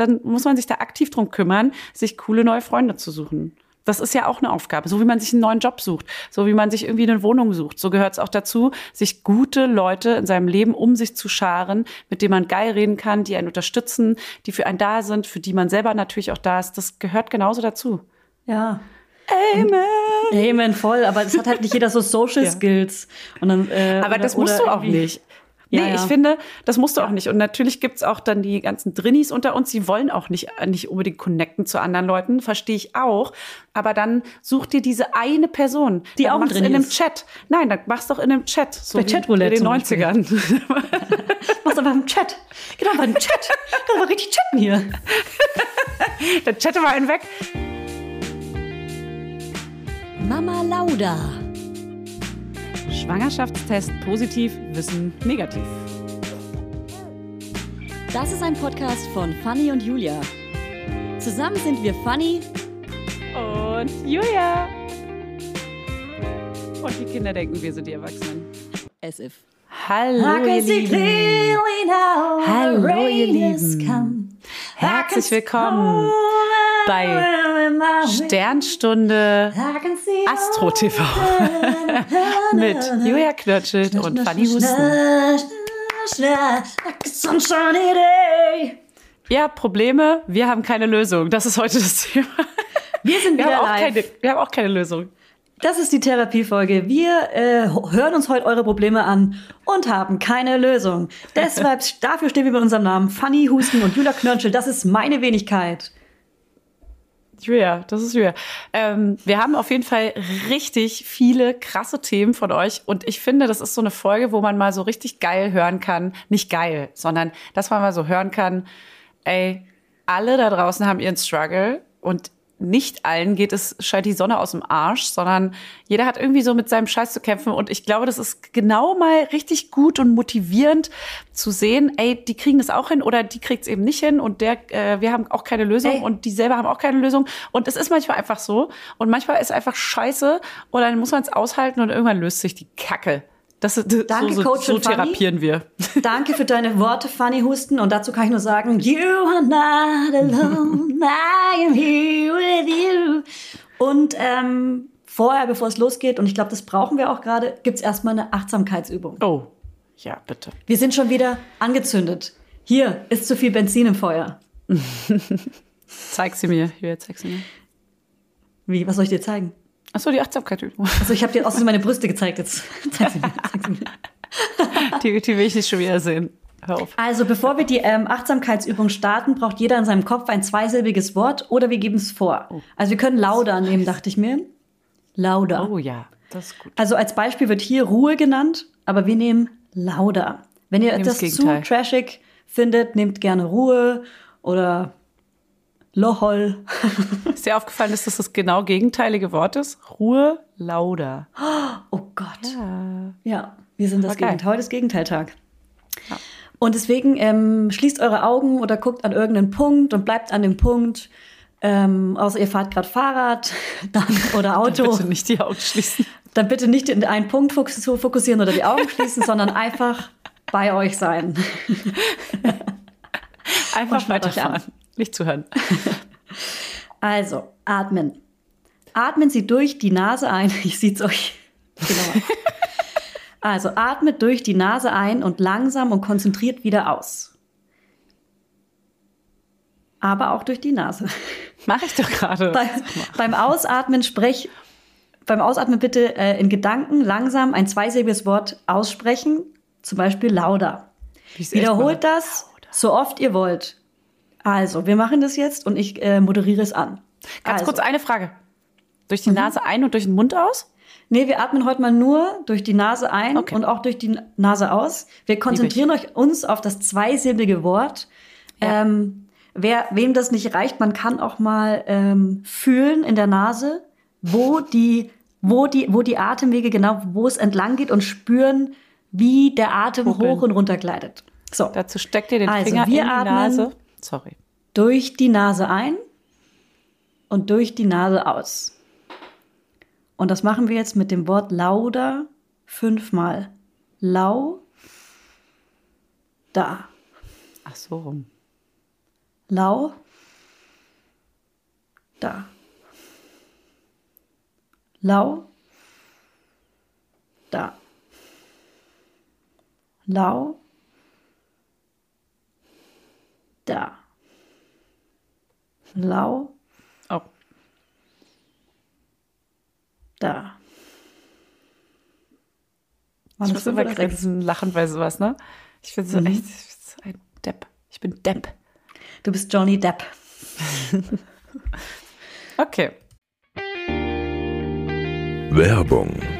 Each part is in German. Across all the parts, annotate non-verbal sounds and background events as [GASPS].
dann muss man sich da aktiv drum kümmern, sich coole neue Freunde zu suchen. Das ist ja auch eine Aufgabe, so wie man sich einen neuen Job sucht, so wie man sich irgendwie eine Wohnung sucht. So gehört es auch dazu, sich gute Leute in seinem Leben um sich zu scharen, mit denen man geil reden kann, die einen unterstützen, die für einen da sind, für die man selber natürlich auch da ist. Das gehört genauso dazu. Ja. Amen. Amen, voll. Aber es hat halt nicht jeder so Social Ja. Skills. Und dann, äh, Aber oder- das musst du auch irgendwie- Nee, Ja, ja. ich finde, das musst du auch nicht. Und natürlich gibt's auch dann die ganzen Drinnies unter uns, die wollen auch nicht, nicht unbedingt connecten zu anderen Leuten, verstehe ich auch. Aber dann such dir diese eine Person. Die dann auch mach's in einem ist. Chat. Nein, dann mach's doch in einem Chat. So Bei Chatroulette in den zum Beispiel. 90ern. [LAUGHS] Mach's einfach im Chat. Genau, beim Chat. Kann man richtig chatten hier. dann chatte mal einen weg. Mama Lauda. Schwangerschaftstest positiv, Wissen negativ. Das ist ein Podcast von Fanny und Julia. Zusammen sind wir Fanny Und Julia. Und die Kinder denken, wir sind die Erwachsenen. as if. Hallo, ihr Lieben. Hallo, ihr Lieben. Herzlich willkommen bei Sternstunde Astro TV [LAUGHS] mit Julia Knirschelt und Fanny Husten. Ihr habt Probleme, wir haben keine Lösung. Das ist heute das Thema. Wir sind Wir wieder haben, auch live. keine, wir haben auch keine Lösung. Das ist die Therapiefolge. Wir äh, hören uns heute eure Probleme an und haben keine Lösung. Deshalb, [LAUGHS] dafür stehen wir mit unserem Namen Fanny Husten und Julia Knörnschel. Das ist meine Wenigkeit. Julia, das ist Julia. Ähm, wir haben auf jeden Fall richtig viele krasse Themen von euch und ich finde, das ist so eine Folge, wo man mal so richtig geil hören kann. Nicht geil, sondern dass man mal so hören kann, ey, alle da draußen haben ihren Struggle und nicht allen geht es, scheint die Sonne aus dem Arsch, sondern jeder hat irgendwie so mit seinem Scheiß zu kämpfen. Und ich glaube, das ist genau mal richtig gut und motivierend zu sehen, ey, die kriegen das auch hin oder die kriegt es eben nicht hin und der, äh, wir haben auch keine Lösung Ey. und die selber haben auch keine Lösung. Und es ist manchmal einfach so. Und manchmal ist einfach scheiße und dann muss man es aushalten und irgendwann löst sich die Kacke. Das, ist- Danke, so, so, Coach so und Fanny. therapieren wir. [LAUGHS] Danke für deine Worte, Fanny Husten. Und dazu kann ich nur sagen, you are not alone, I am here with you. Und ähm, vorher, bevor es losgeht, und ich glaube, das brauchen wir auch gerade, gibt's erstmal eine Achtsamkeitsübung. Oh, ja, bitte. Wir sind schon wieder angezündet. Hier ist zu viel Benzin im Feuer. [LAUGHS] Zeig sie mir. Julia, zeig sie mir. Wie, was soll ich dir zeigen? Achso, die Achtsamkeit üben. Also ich habe dir außerdem meine Brüste gezeigt jetzt. [LAUGHS] Zeig sie mir, zeig sie mir. Die, die will ich nicht schon wieder sehen. Hör auf. Also bevor wir die ähm, Achtsamkeitsübung starten, braucht jeder in seinem Kopf ein zweisilbiges Wort oder wir geben es vor. Also wir können Lauda nehmen, dachte ich mir. Lauda. Oh ja, das ist gut. Also als Beispiel wird hier Ruhe genannt, aber wir nehmen Lauda. Wenn ihr Nehmen das etwas zu trashig findet, nehmt gerne Ruhe oder Lohol. [LAUGHS] Ist dir aufgefallen, dass das das genau gegenteilige Wort ist? Ruhe, lauter. Oh Gott. Ja, wir sind das geil. Gegenteil. Heute ist Gegenteiltag. Und deswegen ähm, schließt eure Augen oder guckt an irgendeinen Punkt und bleibt an dem Punkt. Ähm, außer ihr fahrt gerade Fahrrad [LAUGHS] dann, oder Auto. Bitte nicht die Augen schließen. Dann bitte nicht in einen Punkt fokus- fokussieren oder die Augen schließen, sondern einfach bei euch sein. [LAUGHS] Einfach schaut euch an. weiterfahren. Nicht zuhören. [LAUGHS] Also, atmen. Atmen Sie durch die Nase ein. Ich sehe euch. Genau. Also, atmet durch die Nase ein und langsam und konzentriert wieder aus. Aber auch durch die Nase. Mach ich doch gerade. Bei, beim Ausatmen sprech, beim Ausatmen bitte äh, in Gedanken langsam ein zweisilbiges Wort aussprechen, zum Beispiel lauter. Wiederholt mache. das so oft ihr wollt. Also, wir machen das jetzt und ich äh, moderiere es an. Ganz also, kurz eine Frage. Durch die Nase ein und durch den Mund aus? Nee, wir atmen heute mal nur durch die Nase ein Okay. und auch durch die Nase aus. Wir konzentrieren euch uns auf das zweisilbige Wort. Ja. Ähm, wer, wem das nicht reicht, man kann auch mal ähm, fühlen in der Nase, wo die, wo die, wo die Atemwege genau, wo es entlang geht und spüren, wie der Atem Hobeln. hoch und runter gleitet. So, Dazu steckt ihr den Also, Finger wir in die atmen. Nase. Sorry. durch die Nase ein und durch die Nase aus. Und das machen wir jetzt mit dem Wort lauter fünfmal. Lau, da. Ach so rum. Lau. Da. Lau. Da. Lau. Da. Lau. Oh. Da. Ich muss immer grinsen, lachen bei sowas, ne? Ich bin so mhm. echt ich bin so ein Depp. Ich bin Depp. Du bist Johnny Depp. [LAUGHS] okay. Werbung.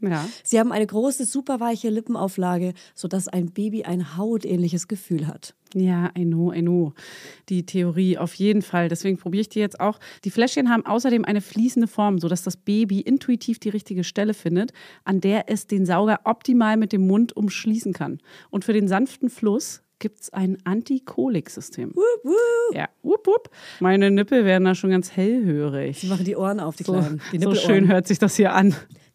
Ja. Sie haben eine große, superweiche Lippenauflage, sodass ein Baby ein hautähnliches Gefühl hat. Ja, I know, I know. Die Theorie auf jeden Fall. Deswegen probiere ich die jetzt auch. Die Fläschchen haben außerdem eine fließende Form, sodass das Baby intuitiv die richtige Stelle findet, an der es den Sauger optimal mit dem Mund umschließen kann. Und für den sanften Fluss gibt es ein Antikolik-System. Ja, wup, wup. Meine Nippel werden da schon ganz hellhörig. Sie machen die Ohren auf, die so, Kleinen. Die so schön hört sich das hier an.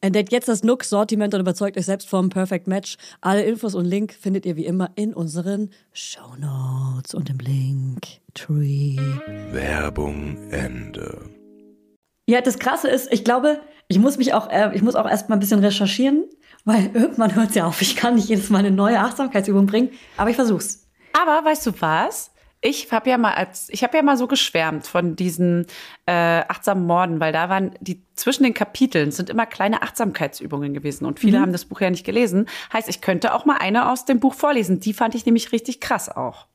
Entdeckt jetzt das Nook-Sortiment und überzeugt euch selbst vom Perfect Match. Alle Infos und Link findet ihr wie immer in unseren Show Notes und im Link Tree. Werbung Ende. Ja, das Krasse ist, ich glaube, ich muss mich auch, äh, ich muss auch erst mal ein bisschen recherchieren, weil [LAUGHS] irgendwann hört es ja auf. Ich kann nicht jedes Mal eine neue Achtsamkeitsübung bringen, aber ich versuch's. Aber weißt du was? Ich habe ja mal als ich habe ja mal so geschwärmt von diesen äh, achtsamen Morden, weil da waren die zwischen den Kapiteln sind immer kleine Achtsamkeitsübungen gewesen und viele mhm. haben das Buch ja nicht gelesen. Heißt, ich könnte auch mal eine aus dem Buch vorlesen. Die fand ich nämlich richtig krass auch.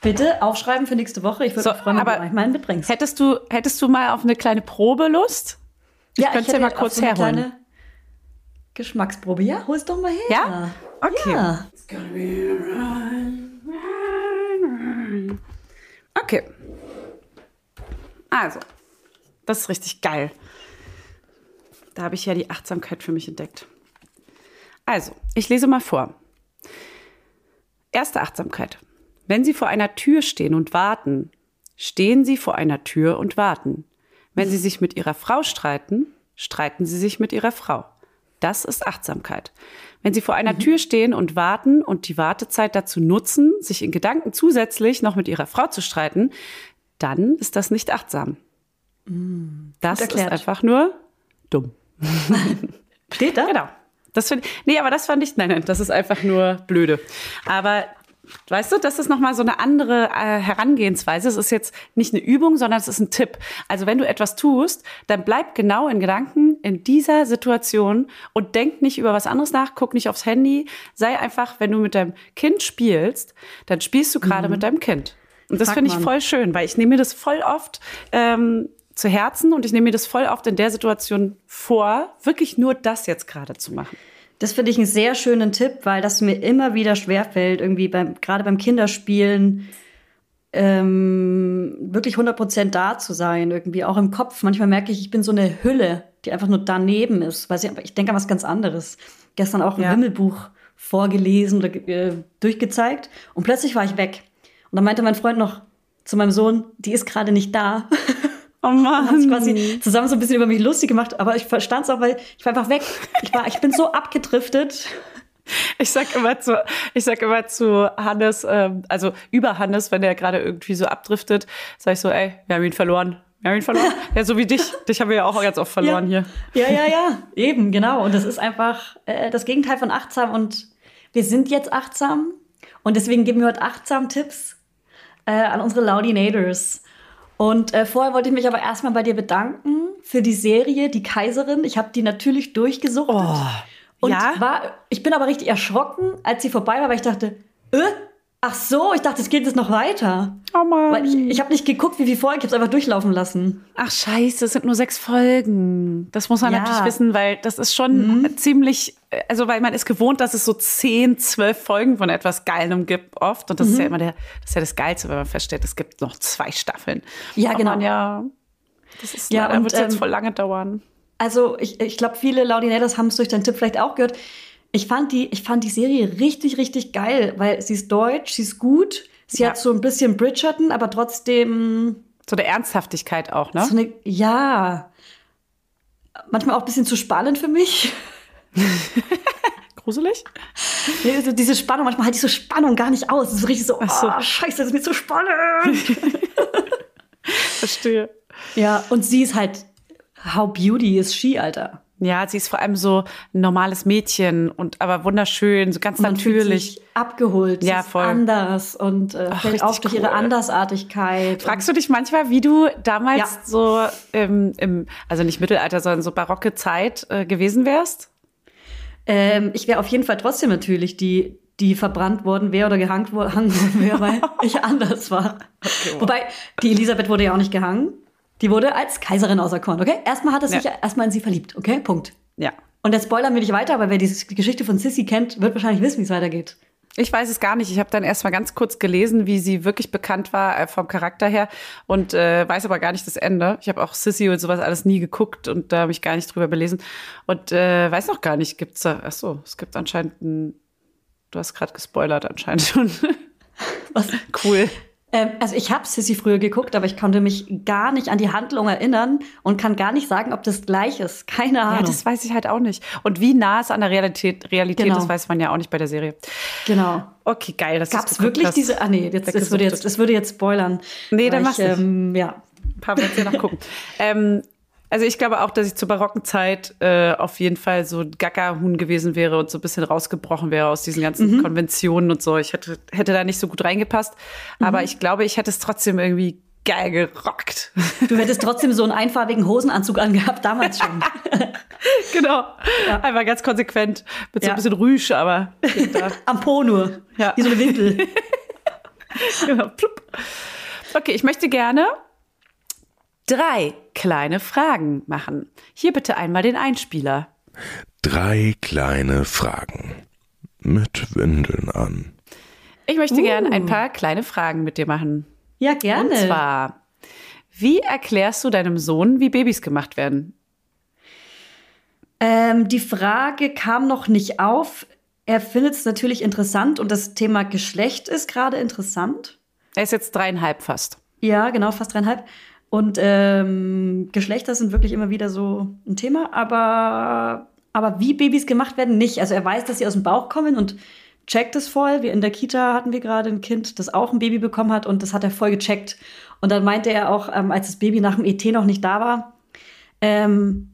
Bitte aufschreiben für nächste Woche. Ich würde so, mich freuen, wenn du euch mal mitbringst. Hättest du hättest du mal auf eine kleine Probe Lust? Ich ja, könnte ja mal kurz so herholen. Geschmacksprobe. Ja, hol es doch mal her. Ja? Okay. Ja. Okay. Also, das ist richtig geil. Da habe ich ja die Achtsamkeit für mich entdeckt. Also, ich lese mal vor. Erste Achtsamkeit. Wenn Sie vor einer Tür stehen und warten, stehen Sie vor einer Tür und warten. Wenn Sie sich mit Ihrer Frau streiten, streiten Sie sich mit Ihrer Frau. Das ist Achtsamkeit. Wenn Sie vor einer mhm. Tür stehen und warten und die Wartezeit dazu nutzen, sich in Gedanken zusätzlich noch mit Ihrer Frau zu streiten, dann ist das nicht achtsam. Mhm. Das ist einfach nur dumm. [LAUGHS] Steht da? Genau. Das find, nee, aber das fand ich, nein, nein, das ist einfach nur blöde. Aber Weißt du, das ist nochmal so eine andere äh, Herangehensweise. Es ist jetzt nicht eine Übung, sondern es ist ein Tipp. Also wenn du etwas tust, dann bleib genau in Gedanken in dieser Situation und denk nicht über was anderes nach, guck nicht aufs Handy. Sei einfach, wenn du mit deinem Kind spielst, dann spielst du gerade mhm. mit deinem Kind. Und das finde ich voll schön, weil ich nehme mir das voll oft ähm, zu Herzen und ich nehme mir das voll oft in der Situation vor, wirklich nur das jetzt gerade zu machen. Das finde ich einen sehr schönen Tipp, weil das mir immer wieder schwerfällt, irgendwie beim, gerade beim Kinderspielen ähm, wirklich 100% da zu sein, irgendwie auch im Kopf. Manchmal merke ich, ich bin so eine Hülle die einfach nur daneben ist. Weil sie, ich denke an was ganz anderes. Gestern auch ein Ja. Wimmelbuch vorgelesen oder äh, durchgezeigt und plötzlich war ich weg. Und dann meinte mein Freund noch zu meinem Sohn, die ist gerade nicht da. [LAUGHS] Oh haben sich Mann. quasi zusammen so ein bisschen über mich lustig gemacht, aber ich verstand es auch, weil ich war einfach weg. Ich, war, ich bin so abgedriftet. [LAUGHS] Ich sag immer zu, ich sag immer zu Hannes, ähm, also über Hannes, wenn der gerade irgendwie so abdriftet, sag ich so, ey, wir haben ihn verloren. Wir haben ihn verloren. [LAUGHS] ja, so wie dich. Dich haben wir ja auch ganz oft verloren ja. hier. Ja, ja, ja, [LAUGHS] eben, genau. Und das ist einfach äh, das Gegenteil von achtsam. Und wir sind jetzt achtsam. Und deswegen geben wir heute achtsam Tipps äh, an unsere Laudinators. Und äh, vorher wollte ich mich aber erstmal bei dir bedanken für die Serie Die Kaiserin. Ich habe die natürlich durchgesuchtet. und ja? war, ich bin aber richtig erschrocken, als sie vorbei war, weil ich dachte, äh, ach so, ich dachte, es geht jetzt noch weiter. Oh Mann. Weil ich, ich habe nicht geguckt, wie viel Folgen, ich habe es einfach durchlaufen lassen. Ach scheiße, es sind nur sechs Folgen. Das muss man Ja. natürlich wissen, weil das ist schon ziemlich, äh, also weil man ist gewohnt, dass es so zehn, zwölf Folgen von etwas Geilem gibt oft. Und das ist ja immer der, das ist ja das Geilste, wenn man feststellt, es gibt noch zwei Staffeln. Ja, Aber genau. man ja, das ist Ja, dann wird es jetzt ähm, voll lange dauern. Also ich, ich glaube, viele Laudinators haben es durch deinen Tipp vielleicht auch gehört. Ich fand, die, ich fand die Serie richtig, richtig geil, weil sie ist deutsch, sie ist gut. Sie Ja. hat so ein bisschen Bridgerton, aber trotzdem So der Ernsthaftigkeit auch, ne? so eine, ja, manchmal auch ein bisschen zu spannend für mich. [LAUGHS] Gruselig? Nee, so diese Spannung, manchmal halte ich so Spannung gar nicht aus. Es ist so richtig so, Ach so. oh, scheiße, das ist mir zu spannend. [LAUGHS] Verstehe. ja, und sie ist halt, how beauty is she, Alter. Ja, sie ist vor allem so ein normales Mädchen und aber wunderschön, so ganz fühlt natürlich. sich abgeholt, Ja, voll. anders und äh, Ach, fällt auf durch ihre cool. Andersartigkeit. Fragst du dich manchmal, wie du damals Ja. so im, im, also nicht Mittelalter, sondern so barocke Zeit äh, gewesen wärst? Ähm, ich wäre auf jeden Fall trotzdem natürlich die, die verbrannt worden wäre oder gehangen wo- [LAUGHS] gehangen worden wäre, weil [LAUGHS] ich anders war. Wobei, die Elisabeth wurde ja auch nicht gehangen. Die wurde als Kaiserin auserkoren, okay? Erstmal hat er sich Ja. erstmal in sie verliebt, okay? Punkt. Ja. Und jetzt spoilern wir nicht weiter, aber wer die Geschichte von Sissy kennt, wird wahrscheinlich wissen, wie es weitergeht. Ich weiß es gar nicht. Ich habe dann erst mal ganz kurz gelesen, wie sie wirklich bekannt war äh, vom Charakter her und äh, weiß aber gar nicht das Ende. Ich habe auch Sissy und sowas alles nie geguckt und da mich gar nicht drüber belesen und äh, weiß noch gar nicht, gibt's da Ach so, es gibt anscheinend ein Du hast gerade gespoilert anscheinend schon. [LAUGHS] Was? cool. Ähm, also ich habe Sissy früher geguckt, aber ich konnte mich gar nicht an die Handlung erinnern und kann gar nicht sagen, ob das gleich ist. Keine Ja, Ahnung. das weiß ich halt auch nicht. Und wie nah es an der Realität, Realität Genau. das weiß man ja auch nicht bei der Serie. genau. Okay, geil. Gab es wirklich diese? Ah nee, jetzt, das, würde jetzt, das würde jetzt spoilern. Nee, dann Weil mach's ich, nicht. ähm, Ja. Ein paar Mal noch gucken. [LAUGHS] ähm, also ich glaube auch, dass ich zur barocken Zeit äh, auf jeden Fall so ein Gackerhuhn gewesen wäre und so ein bisschen rausgebrochen wäre aus diesen ganzen Mhm. Konventionen und so. Ich hätte, hätte da nicht so gut reingepasst. Mhm. Aber ich glaube, ich hätte es trotzdem irgendwie geil gerockt. Du hättest trotzdem so einen einfarbigen Hosenanzug angehabt, damals schon. [LAUGHS] genau. Einfach ganz konsequent mit so Ja. ein bisschen Rüsch, aber. [LAUGHS] Am Po nur. Ja. Wie so eine Windel. [LAUGHS] genau. Plupp. Okay, ich möchte gerne drei kleine Fragen machen. Hier bitte einmal den Einspieler. Drei kleine Fragen. Mit Windeln an. Ich möchte gerne ein paar kleine Fragen mit dir machen. Ja, gerne. Und zwar, wie erklärst du deinem Sohn, wie Babys gemacht werden? Ähm, die Frage kam noch nicht auf. Er findet es natürlich interessant und das Thema Geschlecht ist gerade interessant. Er ist jetzt dreieinhalb fast. Ja, genau, fast dreieinhalb. Und ähm, Geschlechter sind wirklich immer wieder so ein Thema, aber, aber wie Babys gemacht werden, nicht. Also er weiß, dass sie aus dem Bauch kommen und checkt es voll. Wir in der Kita hatten wir gerade ein Kind, das auch ein Baby bekommen hat und das hat er voll gecheckt. Und dann meinte er auch, ähm, als das Baby nach dem ET noch nicht da war, ähm,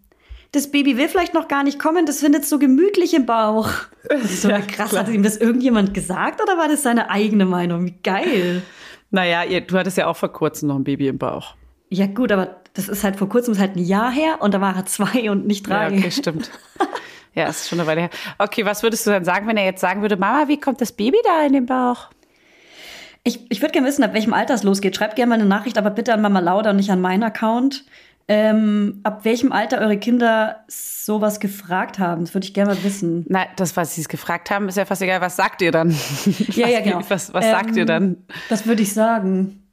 das Baby will vielleicht noch gar nicht kommen, das findet so gemütlich im Bauch. Das [LAUGHS] ist so Ja, krass. klar. Hat ihm das irgendjemand gesagt oder war das seine eigene Meinung? Wie geil. Naja, ihr, du hattest ja auch vor kurzem noch ein Baby im Bauch. Ja, gut, aber das ist halt vor kurzem ist halt ein Jahr her und da war er zwei und nicht drei. Ja, okay, stimmt. [LAUGHS] ja, ist schon eine Weile her. Okay, was würdest du dann sagen, wenn er jetzt sagen würde, Mama, wie kommt das Baby da in den Bauch? Ich, ich würde gerne wissen, ab welchem Alter es losgeht. Schreibt gerne mal eine Nachricht, aber bitte an Mama Lauda und nicht an meinen Account. Ähm, ab welchem Alter eure Kinder sowas gefragt haben. Das würde ich gerne mal wissen. Na, das, was sie es gefragt haben, ist ja fast egal. Was sagt ihr dann? Ja, [LAUGHS] was, ja, genau. Was, was sagt ihr Ähm, dann? Was würde ich sagen?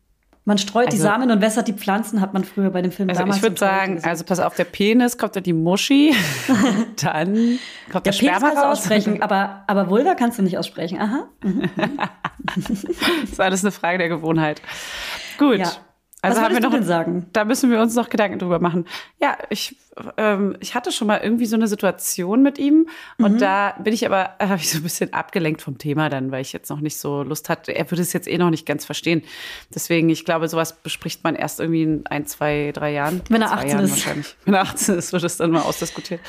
Man streut die Also- Samen und wässert die Pflanzen, hat man früher bei dem Film Also damals ich würde sagen, gesagt. also pass auf, der Penis kommt dann die Muschi, [LAUGHS] dann kommt der, der Penis Sperma kannst du raus. aussprechen, aber, aber Vulva kannst du nicht aussprechen. Aha. [LAUGHS] Das ist alles eine Frage der Gewohnheit. Gut. Ja. Also Was haben wir noch denn sagen? Da müssen wir uns noch Gedanken drüber machen. Ja, ich, ähm, ich hatte schon mal irgendwie so eine Situation mit ihm und Mhm. da bin ich aber, [LAUGHS] habe ich so ein bisschen abgelenkt vom Thema dann, weil ich jetzt noch nicht so Lust hatte. Er würde es jetzt eh noch nicht ganz verstehen. Deswegen, ich glaube, sowas bespricht man erst irgendwie in ein, zwei, drei Jahren. Wenn er Zwei 18 Jahren ist. Wahrscheinlich. [LAUGHS] Wenn er 18 ist, wird es dann mal ausdiskutiert.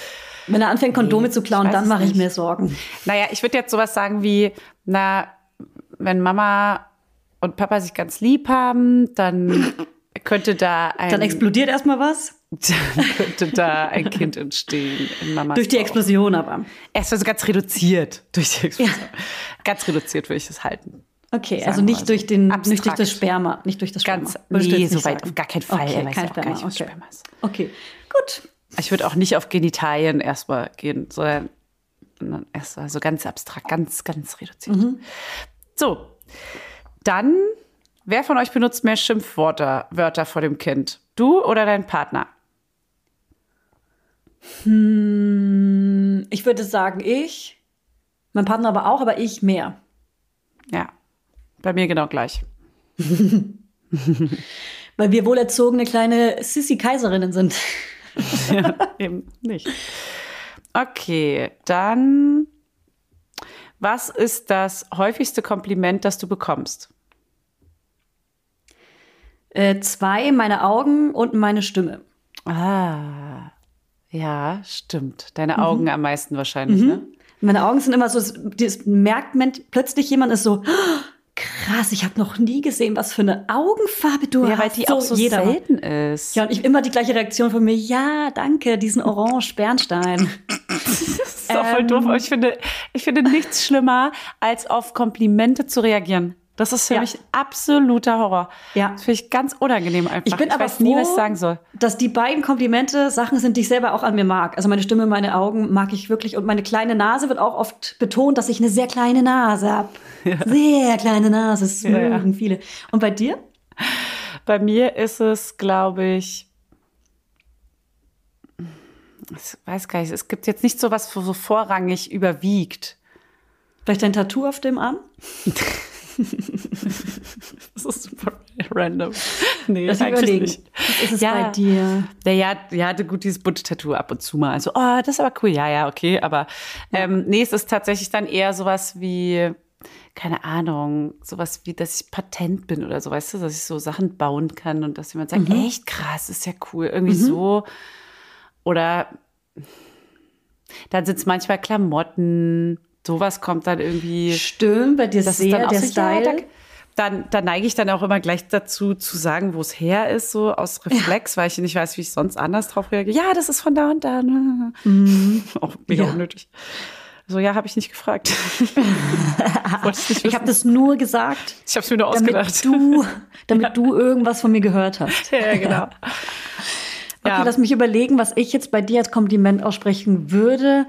Wenn er anfängt, Kondome zu klauen, dann mache ich mir Sorgen. Naja, ich würde jetzt sowas sagen wie, na, wenn Mama und Papa sich ganz lieb haben, dann [LAUGHS] könnte da ein, Dann explodiert erstmal was. [LAUGHS] dann könnte da ein Kind entstehen in Mamas Durch die Bauch. Explosion aber. Erst also ganz reduziert durch die Explosion. Ganz reduziert würde ich das halten. Okay, Sagen also nicht so. durch den, Abstrakt. nicht durch das Sperma, nicht durch das Sperma. Ganz, nee, so weit auf gar keinen Fall. Okay, Er weiß kein ja Sperma. nicht, okay. Sperma ist. okay, gut. Ich würde auch nicht auf Genitalien erstmal gehen, sondern sondern erst mal so ganz abstrakt, ganz, ganz reduziert. Mhm. So, dann, wer von euch benutzt mehr Schimpfwörter Wörter vor dem Kind? Du oder dein Partner? Ich würde sagen, ich. Mein Partner aber auch, aber ich mehr. Ja, bei mir genau gleich. [LAUGHS] Weil wir wohlerzogene kleine Sissy-Kaiserinnen sind. [LAUGHS] ja, eben nicht. Okay, dann, was ist das häufigste Kompliment, das du bekommst? Äh, zwei, meine Augen und meine Stimme. Ah, ja, stimmt. Deine Mhm. Augen am meisten wahrscheinlich, ne? Meine Augen sind immer so, das merkt man plötzlich jemand ist so, "Oh, krass, ich habe noch nie gesehen, was für eine Augenfarbe du Ja, hast. weil die auch so jeder. selten ist. Ja, und ich immer die gleiche Reaktion von mir, ja, danke, diesen Orange Bernstein. [LAUGHS] Das ist doch voll Ähm. doof. Aber ich finde, ich finde nichts schlimmer, als auf Komplimente zu reagieren. Das ist für Ja. mich absoluter Horror. Ja. Das finde ich ganz unangenehm einfach. Ich bin aber weiß nie, was ich froh, sagen soll. dass die beiden Komplimente Sachen sind, die ich selber auch an mir mag. Also meine Stimme, meine Augen mag ich wirklich. Und meine kleine Nase wird auch oft betont, dass ich eine sehr kleine Nase habe. [LAUGHS] Sehr kleine Nase, das Ja, ja. mögen viele. Und bei dir? Bei mir ist es, glaube ich, ich weiß gar nicht, es gibt jetzt nicht so was, wo so vorrangig überwiegt. Vielleicht dein Tattoo auf dem Arm? [LAUGHS] [LAUGHS] Das ist super random. Nee, mich eigentlich überlegen. nicht. Was ist es Ja. bei dir? Naja, die hatte gut dieses bunte Tattoo ab und zu mal. Also, oh, das ist aber cool. Ja, ja, okay. Aber ähm, nee, es ist tatsächlich dann eher sowas wie, keine Ahnung, sowas wie, dass ich Patent bin oder so, weißt du, dass ich so Sachen bauen kann und dass jemand sagt, Mhm. echt krass, ist ja cool. Irgendwie so. Oder dann sind es manchmal Klamotten. Sowas kommt dann irgendwie. Stimmt, bei dir Das sehr ist dann auch der so, ja, Style. da, dann, da neige ich dann auch immer gleich dazu, zu sagen, wo es her ist, so aus Reflex, weil ich nicht weiß, wie ich sonst anders drauf reagiere. Ja, das ist von da und da. [LAUGHS] Auch mega Ja. unnötig. So, ja, habe ich nicht gefragt. [LAUGHS] Ich nicht ich habe das nur gesagt, Ich habe es mir nur ausgedacht. [LAUGHS] damit du, damit du irgendwas von mir gehört hast. ja, genau. Okay, Ja. lass mich überlegen, was ich jetzt bei dir als Kompliment aussprechen würde.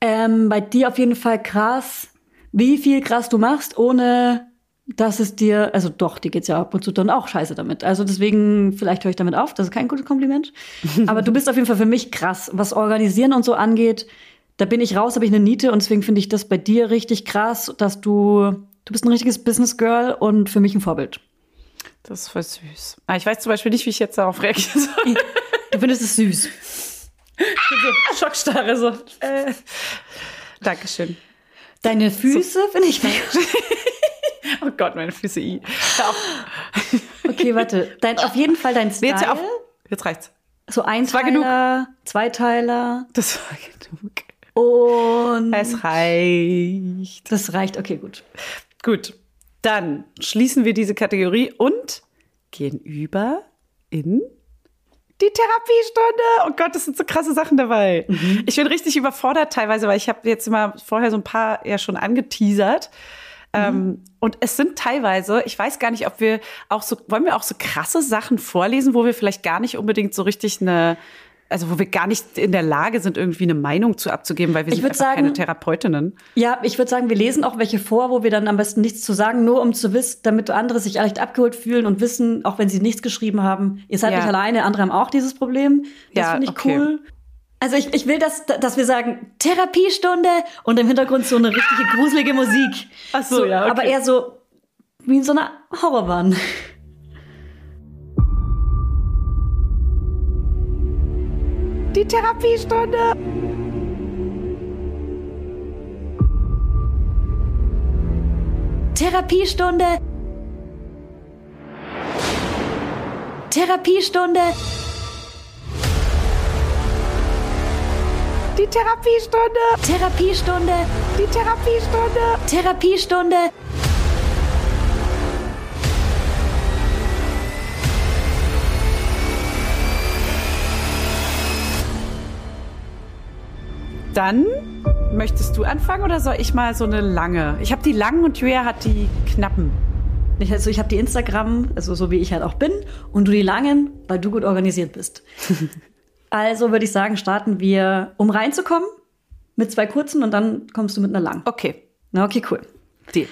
Ähm, bei dir auf jeden Fall krass, wie viel krass du machst, ohne dass es dir, also doch, dir geht's ja ab und zu dann auch scheiße damit. Also deswegen, vielleicht höre ich damit auf, das ist kein gutes Kompliment. [LAUGHS] Aber du bist auf jeden Fall für mich krass. Was Organisieren und so angeht, da bin ich raus, habe ich eine Niete und deswegen finde ich das bei dir richtig krass, dass du, du bist ein richtiges Business Girl und für mich ein Vorbild. Das ist voll süß. Ah, ich weiß zum Beispiel nicht, wie ich jetzt darauf reagieren soll. [LAUGHS] Du findest es süß. So Schockstarre, so. Äh. Dankeschön. Deine Füße finde ich [LAUGHS] Oh Gott, meine Füße. I. Okay, warte. Dein, auf jeden Fall dein Style. jetzt auf. Jetzt reicht's. So war genug. Zweiteiler Das war genug. und Es reicht. das reicht. Okay, gut. Gut, dann schließen wir diese Kategorie und gehen über in die Therapiestunde. Oh Gott, das sind so krasse Sachen dabei. Ich bin richtig überfordert teilweise, weil ich habe jetzt immer vorher so ein paar ja schon angeteasert. Ähm, und es sind teilweise, ich weiß gar nicht, ob wir auch so, wollen wir auch so krasse Sachen vorlesen, wo wir vielleicht gar nicht unbedingt so richtig eine, also wo wir gar nicht in der Lage sind, irgendwie eine Meinung zu abzugeben, weil wir Ich sind sagen- keine Therapeutinnen. Ja, ich würde sagen, wir lesen auch welche vor, wo wir dann am besten nichts zu sagen, nur um zu wissen, damit andere sich leicht abgeholt fühlen und wissen, auch wenn sie nichts geschrieben haben, ihr seid Ja. nicht alleine, andere haben auch dieses Problem. Das Ja, finde ich okay. cool. Also ich, ich will, dass, dass wir sagen, Therapiestunde und im Hintergrund so eine richtige gruselige Musik. Ach so, ja, okay. Aber eher so wie in so einer Horrorbahn. Die Therapiestunde. Therapiestunde. Therapiestunde. Die Therapiestunde. Therapiestunde. Die Therapiestunde. Therapiestunde. Dann möchtest du anfangen oder soll ich mal so eine lange? Ich habe die langen und Julia hat die knappen. Ich, also ich habe die Instagram, also so wie ich halt auch bin, und du die langen, weil du gut organisiert bist. [LAUGHS] also würde ich sagen, starten wir, um reinzukommen, mit zwei kurzen und dann kommst du mit einer langen. Okay, Na, okay, cool. die.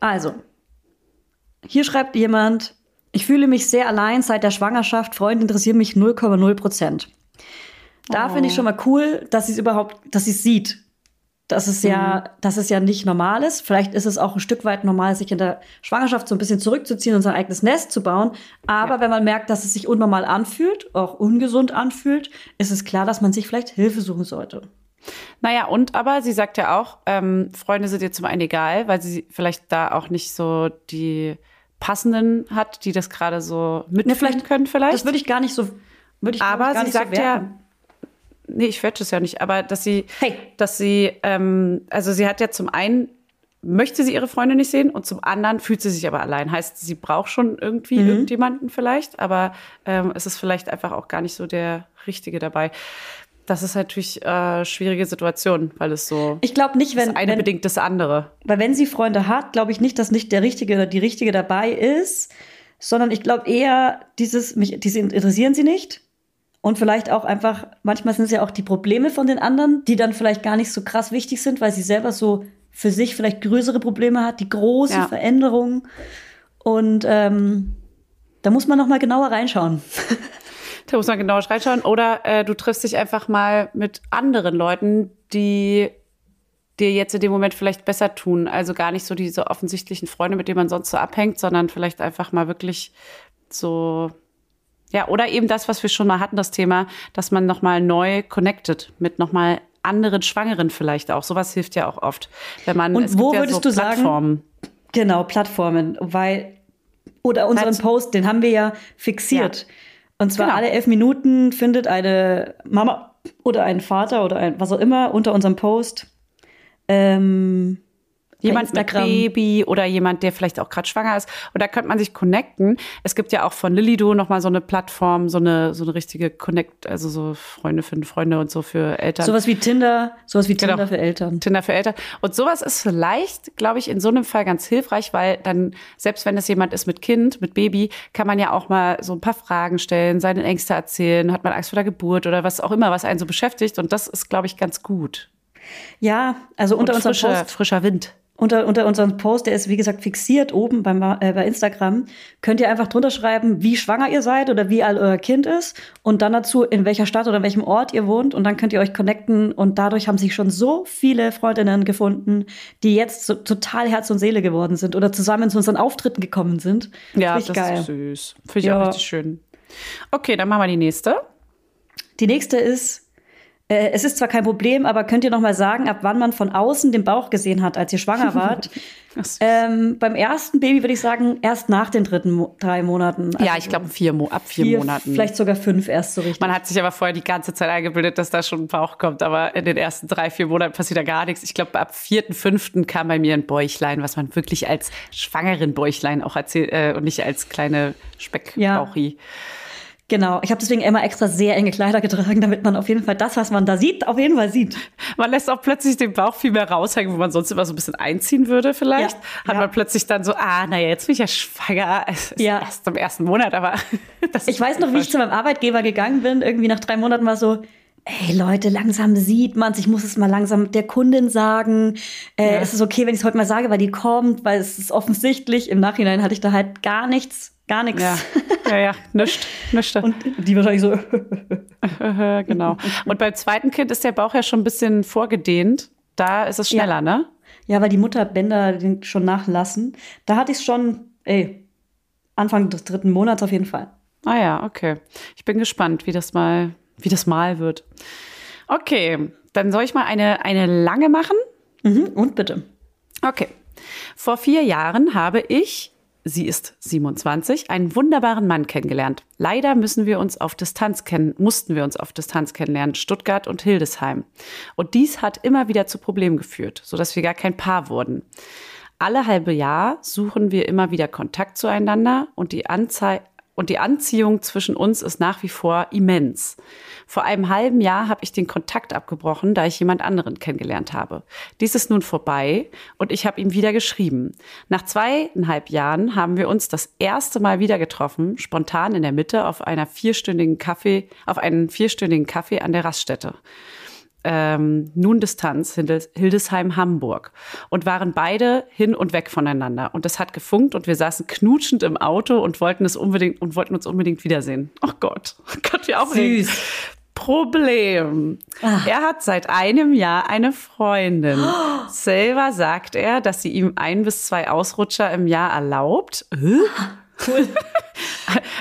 Also, hier schreibt jemand, ich fühle mich sehr allein seit der Schwangerschaft, Freunde interessieren mich 0,0 Prozent. Da finde ich schon mal cool, dass sie es überhaupt, dass sie es sieht. Dass es ja, dass es ja nicht normal ist. Vielleicht ist es auch ein Stück weit normal, sich in der Schwangerschaft so ein bisschen zurückzuziehen und sein eigenes Nest zu bauen. Aber wenn man merkt, dass es sich unnormal anfühlt, auch ungesund anfühlt, ist es klar, dass man sich vielleicht Hilfe suchen sollte. Naja, und aber sie sagt ja auch, ähm, Freunde sind ihr zum einen egal, weil sie vielleicht da auch nicht so die passenden hat, die das gerade so mitfühlen vielleicht- können vielleicht. Das würde ich gar nicht so, würde ich aber gar sie nicht sagt so ja. Nee, ich werde es ja nicht, aber dass sie, Hey. dass sie, ähm, also sie hat ja zum einen möchte sie ihre Freunde nicht sehen und zum anderen fühlt sie sich aber allein. Heißt, sie braucht schon irgendwie Mhm. irgendjemanden vielleicht, aber ähm, es ist vielleicht einfach auch gar nicht so der Richtige dabei. Das ist natürlich äh, schwierige Situation, weil es so Ich glaube nicht, wenn, das eine wenn bedingt das andere. Weil wenn sie Freunde hat, glaube ich nicht, dass nicht der Richtige oder die Richtige dabei ist, sondern ich glaube eher, dieses, mich, diese interessieren sie nicht. Und vielleicht auch einfach, manchmal sind es ja auch die Probleme von den anderen, die dann vielleicht gar nicht so krass wichtig sind, weil sie selber so für sich vielleicht größere Probleme hat, die großen Ja. Veränderungen. Und ähm, da muss man noch mal genauer reinschauen. [LAUGHS] Da muss man genauer reinschauen. Oder äh, du triffst dich einfach mal mit anderen Leuten, die dir jetzt in dem Moment vielleicht besser tun. Also gar nicht so diese offensichtlichen Freunde, mit denen man sonst so abhängt, sondern vielleicht einfach mal wirklich so, ja, oder eben das, was wir schon mal hatten, das Thema, dass man nochmal neu connected mit nochmal anderen Schwangeren vielleicht auch. Sowas hilft ja auch oft. Wenn man, Und wo ja würdest so du sagen- Plattformen. Genau, Plattformen, weil oder unseren du- Post, den haben wir ja fixiert. Und zwar Genau. alle elf Minuten findet eine Mama oder ein Vater oder ein was auch immer unter unserem Post ähm, Jemand mit. Baby oder jemand, der vielleicht auch gerade schwanger ist. Und da könnte man sich connecten. Es gibt ja auch von Lilido nochmal so eine Plattform, so eine, so eine richtige Connect, also so Freunde finden Freunde und so für Eltern. sowas wie Tinder, sowas wie Genau. Tinder für Eltern. Tinder für Eltern. Und sowas ist vielleicht, glaube ich, in so einem Fall ganz hilfreich, weil dann, selbst wenn es jemand ist mit Kind, mit Baby, kann man ja auch mal so ein paar Fragen stellen, seine Ängste erzählen, hat man Angst vor der Geburt oder was auch immer, was einen so beschäftigt. Und das ist, glaube ich, ganz gut. Ja, also unter Und unserem frischer, Post frischer Wind. Unter, unter unserem Post, der ist wie gesagt fixiert oben beim, äh, bei Instagram, könnt ihr einfach drunter schreiben, wie schwanger ihr seid oder wie alt euer Kind ist und dann dazu, in welcher Stadt oder in welchem Ort ihr wohnt und dann könnt ihr euch connecten und dadurch haben sich schon so viele Freundinnen gefunden, die jetzt so, total Herz und Seele geworden sind oder zusammen zu unseren Auftritten gekommen sind. Ja, Richtig das geil. ist süß. Finde ich Ja. auch richtig schön. Okay, dann machen wir die nächste. Die nächste ist, äh, es ist zwar kein Problem, aber könnt ihr noch mal sagen, ab wann man von außen den Bauch gesehen hat, als ihr schwanger [LAUGHS] wart? Ähm, beim ersten Baby würde ich sagen, erst nach den dritten Mo drei Monaten. ja, Also ich glaube vier Mo ab vier, vier, Monaten. Vielleicht sogar fünf erst so richtig. Man hat sich aber vorher die ganze Zeit eingebildet, dass da schon ein Bauch kommt, aber in den ersten drei, vier Monaten passiert da gar nichts. Ich glaube, ab vierten, fünften kam bei mir ein Bäuchlein, was man wirklich als schwangeren Bäuchlein auch erzählt äh, und nicht als kleine Speckbauchi. Genau, ich habe deswegen immer extra sehr enge Kleider getragen, damit man auf jeden Fall das, was man da sieht, auf jeden Fall sieht. Man lässt auch plötzlich den Bauch viel mehr raushängen, wo man sonst immer so ein bisschen einziehen würde vielleicht. Ja, Hat ja. man plötzlich dann so, ah, naja, jetzt bin ich ja schwanger. Es ist Ja. erst im ersten Monat, aber [LAUGHS] das Ich ist weiß noch, wie ich zu meinem Arbeitgeber gegangen bin. Irgendwie nach drei Monaten war so, ey Leute, langsam sieht man's. Ich muss es mal langsam der Kundin sagen. Äh, Ja. Es ist okay, wenn ich es heute mal sage, weil die kommt, weil es ist offensichtlich. Im Nachhinein hatte ich da halt gar nichts, gar nichts. [LAUGHS] Ja, ja, ja, nischt, nischt. Und die wahrscheinlich so, [LAUGHS] genau. [LAUGHS] Und beim zweiten Kind ist der Bauch ja schon ein bisschen vorgedehnt. Da ist es schneller, Ja. ne? ja, weil die Mutterbänder den schon nachlassen. Da hatte ich es schon, ey, Anfang des dritten Monats auf jeden Fall. Ah ja, okay. Ich bin gespannt, wie das mal, wie das mal wird. Okay, dann soll ich mal eine, eine lange machen? Mhm. Und bitte. Okay. Vor vier Jahren habe ich, sie ist 27, einen wunderbaren Mann kennengelernt. Leider müssen wir uns auf Distanz kennen, mussten wir uns auf Distanz kennenlernen, Stuttgart und Hildesheim. Und dies hat immer wieder zu Problemen geführt, sodass wir gar kein Paar wurden. Alle halbe Jahr suchen wir immer wieder Kontakt zueinander und die Anzei und die Anziehung zwischen uns ist nach wie vor immens. Vor einem halben Jahr habe ich den Kontakt abgebrochen, da ich jemand anderen kennengelernt habe. Dies ist nun vorbei und ich habe ihm wieder geschrieben. Nach zweieinhalb Jahren haben wir uns das erste Mal wieder getroffen, spontan in der Mitte auf einer vierstündigen Kaffee, auf einen vierstündigen Kaffee an der Raststätte ähm, nun Distanz, Hildes- Hildesheim, Hamburg. Und waren beide hin und weg voneinander. Und es hat gefunkt und wir saßen knutschend im Auto und wollten es unbedingt und wollten uns unbedingt wiedersehen. Oh Gott, oh [LAUGHS] Gott, wie aufregend. Süß. Problem. Er hat seit einem Jahr eine Freundin. [GASPS] Selber sagt er, dass sie ihm ein bis zwei Ausrutscher im Jahr erlaubt. Äh? Cool. [LAUGHS]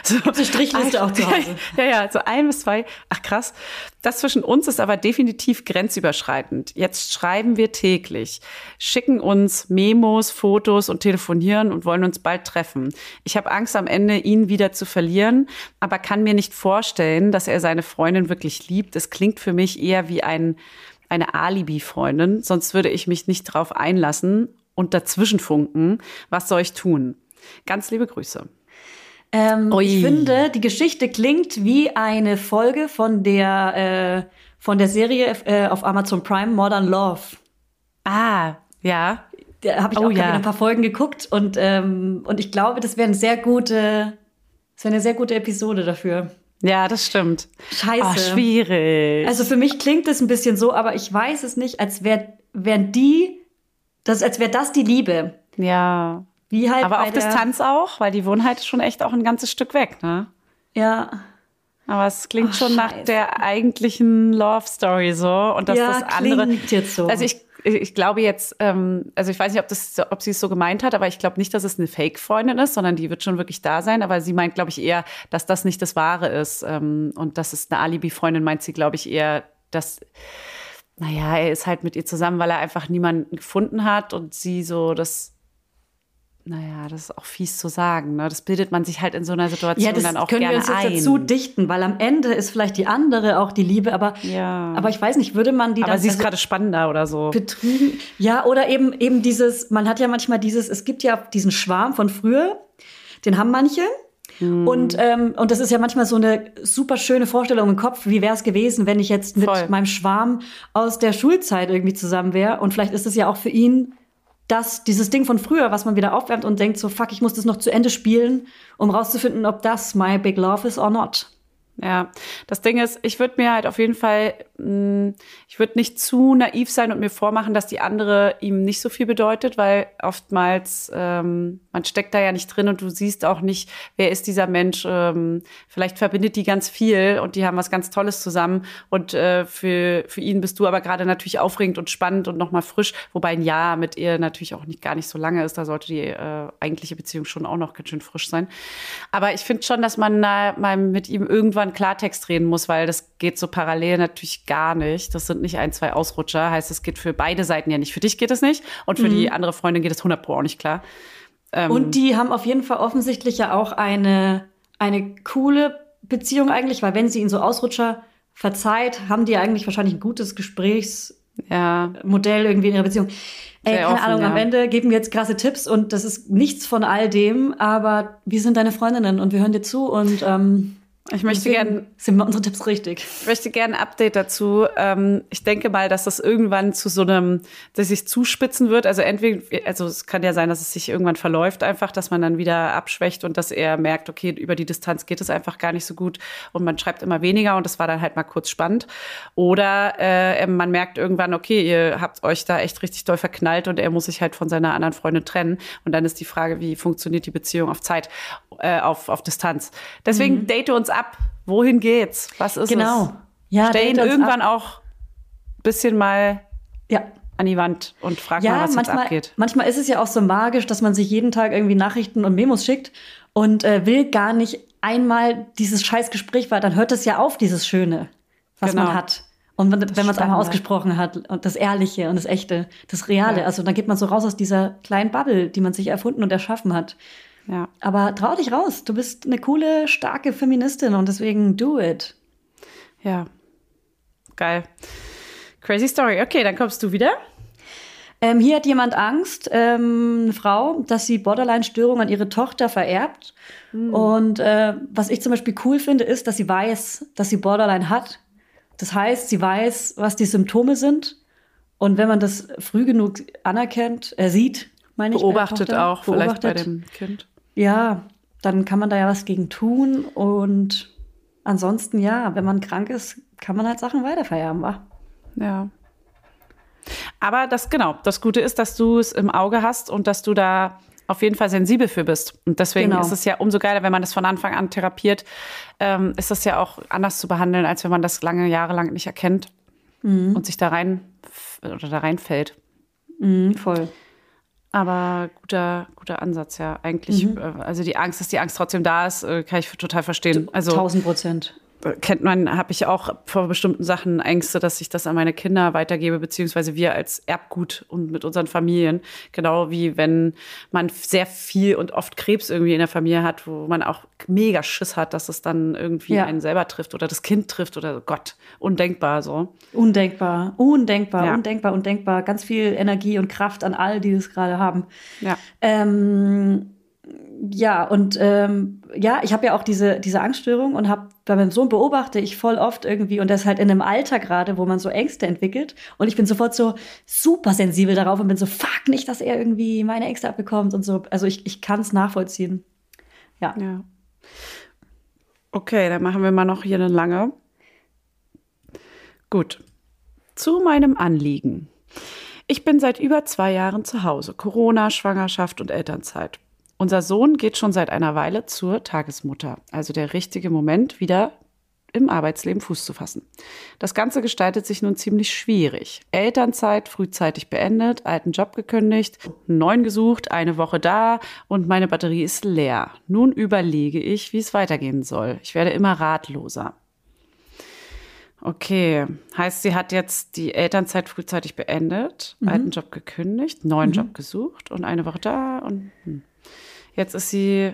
So, eine Strichliste auch zu Hause. [LAUGHS] Ja, ja, so ein bis zwei. Ach krass. Das zwischen uns ist aber definitiv grenzüberschreitend. Jetzt schreiben wir täglich, schicken uns Memos, Fotos und telefonieren und wollen uns bald treffen. Ich habe Angst am Ende, ihn wieder zu verlieren, aber kann mir nicht vorstellen, dass er seine Freundin wirklich liebt. Es klingt für mich eher wie ein, eine Alibi-Freundin, sonst würde ich mich nicht drauf einlassen und dazwischen funken. Was soll ich tun? Ganz liebe Grüße. Ähm, ich finde, die Geschichte klingt wie eine Folge von der, äh, von der Serie äh, auf Amazon Prime Modern Love. Ah, ja. Da habe ich Oh, auch ja. ein paar Folgen geguckt und, ähm, und ich glaube, das wäre eine sehr gute, das wäre eine sehr gute Episode dafür. Ja, das stimmt. Scheiße. Oh, schwierig. Also für mich klingt es ein bisschen so, aber ich weiß es nicht, als wäre wären die, das, als wäre das die Liebe. ja. Wie halt Aber auf Distanz auch, weil die wohnen halt schon echt auch ein ganzes Stück weg, ne? Ja. Aber es klingt Oh, schon nach Scheiße. der eigentlichen Love Story so und dass Ja, das andere. klingt jetzt so. Also ich, ich glaube jetzt, ähm, also ich weiß nicht, ob das, ob sie es so gemeint hat, aber ich glaube nicht, dass es eine Fake-Freundin ist, sondern die wird schon wirklich da sein. Aber sie meint, glaube ich, eher, dass das nicht das Wahre ist ähm, und dass es eine Alibi-Freundin meint sie, glaube ich, eher, dass naja, er ist halt mit ihr zusammen, weil er einfach niemanden gefunden hat und sie so das. Naja, das ist auch fies zu sagen. Ne? Das bildet man sich halt in so einer Situation Ja, das dann auch können wir gerne uns jetzt ein. dazu dichten, weil am Ende ist vielleicht die andere auch die Liebe, aber, Ja. aber ich weiß nicht, würde man die Aber dann sie ist also gerade spannender oder so. betrügen? Ja, oder eben, eben dieses, man hat ja manchmal dieses, es gibt ja diesen Schwarm von früher, den haben manche. Hm. Und, ähm, und das ist ja manchmal so eine super schöne Vorstellung im Kopf, wie wäre es gewesen, wenn ich jetzt mit Voll. meinem Schwarm aus der Schulzeit irgendwie zusammen wäre. Und vielleicht ist es ja auch für ihn das, dieses Ding von früher, was man wieder aufwärmt und denkt so, fuck, ich muss das noch zu Ende spielen, um rauszufinden, ob das my big love is or not. Ja, das Ding ist, ich würde mir halt auf jeden Fall, mh, ich würde nicht zu naiv sein und mir vormachen, dass die andere ihm nicht so viel bedeutet, weil oftmals ähm, man steckt da ja nicht drin und du siehst auch nicht, wer ist dieser Mensch. Ähm, vielleicht verbindet die ganz viel und die haben was ganz Tolles zusammen und äh, für für ihn bist du aber gerade natürlich aufregend und spannend und nochmal frisch, wobei ein Jahr mit ihr natürlich auch nicht gar nicht so lange ist. Da sollte die äh, eigentliche Beziehung schon auch noch ganz schön frisch sein. Aber ich finde schon, dass man da mal mit ihm irgendwann Klartext reden muss, weil das geht so parallel natürlich gar nicht. Das sind nicht ein, zwei Ausrutscher. Heißt, es geht für beide Seiten ja nicht. Für dich geht es nicht und für die andere Freundin geht es 100 Pro auch nicht klar. Ähm, Und die haben auf jeden Fall offensichtlich ja auch eine, eine coole Beziehung eigentlich, weil wenn sie ihn so Ausrutscher verzeiht, haben die eigentlich wahrscheinlich ein gutes Gesprächsmodell ja, irgendwie in ihrer Beziehung. Ey, Sehr keine offen, Ahnung, am ja. Ende geben wir jetzt krasse Tipps und das ist nichts von all dem, aber wir sind deine Freundinnen und wir hören dir zu und ähm, Ich möchte gerne Sind wir unsere Tipps richtig? Ich möchte gerne ein Update dazu. Ähm, ich denke mal, dass das irgendwann zu so einem, dass sich zuspitzen wird. Also entweder, also es kann ja sein, dass es sich irgendwann verläuft einfach, dass man dann wieder abschwächt und dass er merkt, okay, über die Distanz geht es einfach gar nicht so gut und man schreibt immer weniger und das war dann halt mal kurz spannend. Oder äh, man merkt irgendwann, okay, ihr habt euch da echt richtig doll verknallt und er muss sich halt von seiner anderen Freundin trennen. Und dann ist die Frage, wie funktioniert die Beziehung auf Zeit, äh, auf, auf Distanz. Deswegen date uns ab. Wohin geht's? Was ist Genau. es? Ja, Stell ihn irgendwann ab. auch ein bisschen mal Ja. an die Wand und frag mal, Ja, was jetzt manchmal, abgeht. manchmal ist es ja auch so magisch, dass man sich jeden Tag irgendwie Nachrichten und Memos schickt und äh, will gar nicht einmal dieses scheiß Gespräch, weil dann hört es ja auf, dieses Schöne, was Genau. man hat. Und wenn, wenn man es einmal ausgesprochen hat und das Ehrliche und das Echte, das Reale, Ja. also dann geht man so raus aus dieser kleinen Bubble, die man sich erfunden und erschaffen hat. Ja. Aber trau dich raus, du bist eine coole, starke Feministin und deswegen do it. Ja. Geil. Crazy Story. Okay, dann kommst du wieder. Ähm, hier hat jemand Angst, ähm, eine Frau, dass sie Borderline-Störung an ihre Tochter vererbt. Und äh, was ich zum Beispiel cool finde, ist, dass sie weiß, dass sie Borderline hat. Das heißt, sie weiß, was die Symptome sind. Und wenn man das früh genug anerkennt, äh, sieht, meine ich, Beobachtet Tochter, auch vielleicht bei beobachtet, dem Kind. Ja, dann kann man da ja was gegen tun. Und ansonsten, ja, wenn man krank ist, kann man halt Sachen weitervererben, wa? Ja. Aber das, genau, das Gute ist, dass du es im Auge hast und dass du da auf jeden Fall sensibel für bist. Und deswegen Genau. ist es ja umso geiler, wenn man das von Anfang an therapiert, ähm, ist das ja auch anders zu behandeln, als wenn man das lange Jahre lang nicht erkennt und sich da rein oder da reinfällt. Mhm, voll. Aber guter, guter Ansatz, ja. Eigentlich, Mhm. äh, also die Angst, dass die Angst trotzdem da ist, äh, kann ich total verstehen. Also 1000 Prozent. Kennt man, habe ich auch vor bestimmten Sachen Ängste, dass ich das an meine Kinder weitergebe, beziehungsweise wir als Erbgut und mit unseren Familien. Genau wie wenn man sehr viel und oft Krebs irgendwie in der Familie hat, wo man auch mega Schiss hat, dass es dann irgendwie Ja. einen selber trifft oder das Kind trifft oder Gott, undenkbar so. Undenkbar, undenkbar, Ja. undenkbar, undenkbar. Ganz viel Energie und Kraft an all, die das gerade haben. Ja. Ähm, ja, und ähm, ja, ich habe ja auch diese, diese Angststörung und habe bei meinem Sohn beobachte ich voll oft irgendwie, und ist halt in einem Alter gerade, wo man so Ängste entwickelt. Und ich bin sofort so super sensibel darauf und bin so, fuck nicht, dass er irgendwie meine Ängste abbekommt und so. Also ich, ich kann es nachvollziehen. Ja. Ja. Okay, dann machen wir mal noch hier eine lange. Gut. Zu meinem Anliegen. Ich bin seit über zwei Jahren zu Hause. Corona, Schwangerschaft und Elternzeit. Unser Sohn geht schon seit einer Weile zur Tagesmutter. Also der richtige Moment, wieder im Arbeitsleben Fuß zu fassen. Das Ganze gestaltet sich nun ziemlich schwierig. Elternzeit frühzeitig beendet, alten Job gekündigt, neuen gesucht, eine Woche da und meine Batterie ist leer. Nun überlege ich, wie es weitergehen soll. Ich werde immer ratloser. Okay, heißt, sie hat jetzt die Elternzeit frühzeitig beendet, alten Job gekündigt, neuen Job gesucht und eine Woche da und hm. Jetzt ist sie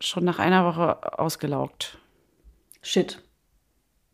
schon nach einer Woche ausgelaugt. Shit.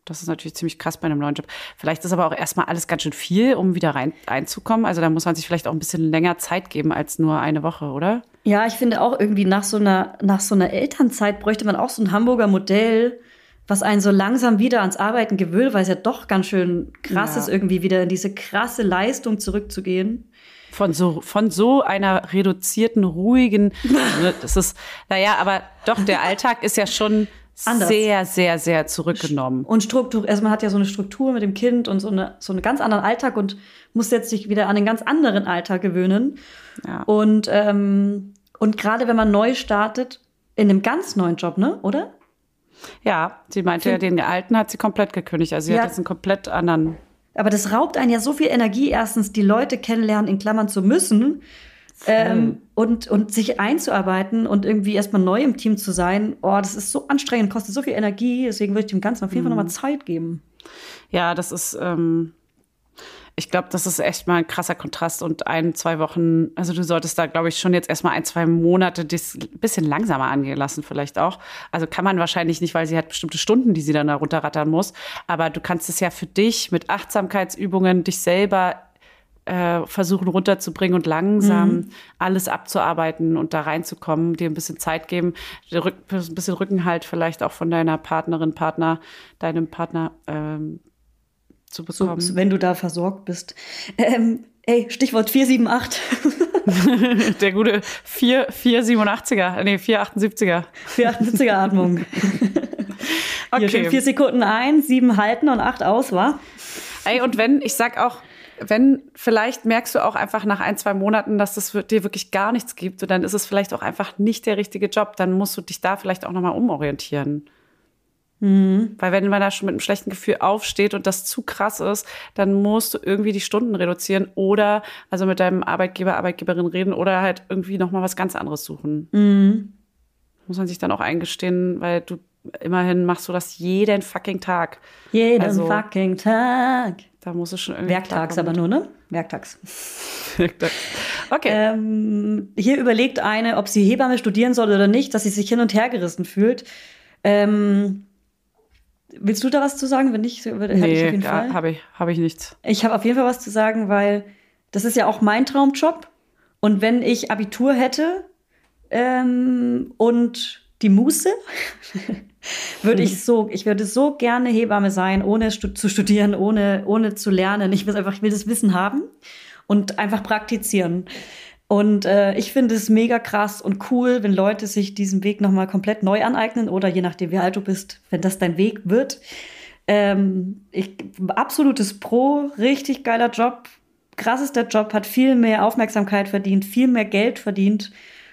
Das ist natürlich ziemlich krass bei einem neuen Job. Vielleicht ist aber auch erstmal alles ganz schön viel, um wieder rein einzukommen. Also da muss man sich vielleicht auch ein bisschen länger Zeit geben als nur eine Woche, oder? Ja, ich finde auch irgendwie nach so einer, nach so einer Elternzeit bräuchte man auch so ein Hamburger Modell, was einen so langsam wieder ans Arbeiten gewöhnt, weil es ja doch ganz schön krass Ja. ist, irgendwie wieder in diese krasse Leistung zurückzugehen. Von so, von so einer reduzierten, ruhigen, [LAUGHS] ne, das ist, naja, aber doch, der Alltag ist ja schon Anders. sehr, sehr, sehr zurückgenommen. Und Struktur, also man hat ja so eine Struktur mit dem Kind und so, eine, so einen ganz anderen Alltag und muss jetzt sich wieder an den ganz anderen Alltag gewöhnen. Ja. Und, ähm, und gerade wenn man neu startet, in einem ganz neuen Job, ne? Oder? Ja, sie meinte ja, den alten hat sie komplett gekündigt. Also sie Ja. hat jetzt einen komplett anderen. Aber das raubt einen ja so viel Energie, erstens die Leute kennenlernen, in Klammern zu müssen. Ähm, und, und sich einzuarbeiten und irgendwie erstmal neu im Team zu sein, oh, das ist so anstrengend, kostet so viel Energie. Deswegen würde ich dem Ganzen auf jeden Fall nochmal Zeit geben. Ja, das ist, ähm, ich glaube, das ist echt mal ein krasser Kontrast und ein, zwei Wochen, also du solltest da, glaube ich, schon jetzt erstmal ein, zwei Monate das ein bisschen langsamer angehen lassen, vielleicht auch. Also kann man wahrscheinlich nicht, weil sie hat bestimmte Stunden, die sie dann da runterrattern muss. Aber du kannst es ja für dich mit Achtsamkeitsübungen dich selber äh, versuchen runterzubringen und langsam alles abzuarbeiten und da reinzukommen, dir ein bisschen Zeit geben, ein bisschen Rückenhalt vielleicht auch von deiner Partnerin, Partner, deinem Partner ähm, zu bekommen. so, wenn du da versorgt bist. Ähm, ey, Stichwort 478. [LAUGHS] Der gute 4, 487er, nee, 478er. 478er Atmung. [LAUGHS] Hier Okay. schön vier Sekunden ein, sieben halten und acht aus, wa? Ey, und wenn, ich sag auch, wenn, vielleicht merkst du auch einfach nach ein, zwei Monaten, dass das für- dir wirklich gar nichts gibt, und dann ist es vielleicht auch einfach nicht der richtige Job, dann musst du dich da vielleicht auch nochmal umorientieren. Weil wenn man da schon mit einem schlechten Gefühl aufsteht und das zu krass ist, dann musst du irgendwie die Stunden reduzieren oder also mit deinem Arbeitgeber, Arbeitgeberin reden oder halt irgendwie nochmal was ganz anderes suchen. Muss man sich dann auch eingestehen, weil du immerhin machst du das jeden fucking Tag. Jeden Also- fucking Tag. Da musst du schon irgendwie. Werktags aber nur, ne? Werktags. Okay. Ähm, hier überlegt eine, ob sie Hebamme studieren soll oder nicht, dass sie sich hin und her gerissen fühlt. Ähm, willst du da was zu sagen? Wenn nicht, hätte ich auf nee, jeden Fall. habe ich, hab ich nichts. Ich habe auf jeden Fall was zu sagen, weil das ist ja auch mein Traumjob. Und wenn ich Abitur hätte ähm, und die Muße, [LAUGHS] würde ich so, ich würde so gerne Hebamme sein, ohne stu zu studieren, ohne, ohne zu lernen. Ich will einfach, ich will das Wissen haben und einfach praktizieren. Und äh, ich finde es mega krass und cool, wenn Leute sich diesen Weg nochmal komplett neu aneignen oder je nachdem, wie alt du bist, wenn das dein Weg wird. Ähm, ich, absolutes Pro, richtig geiler Job, krassester Job, hat viel mehr Aufmerksamkeit verdient, viel mehr Geld verdient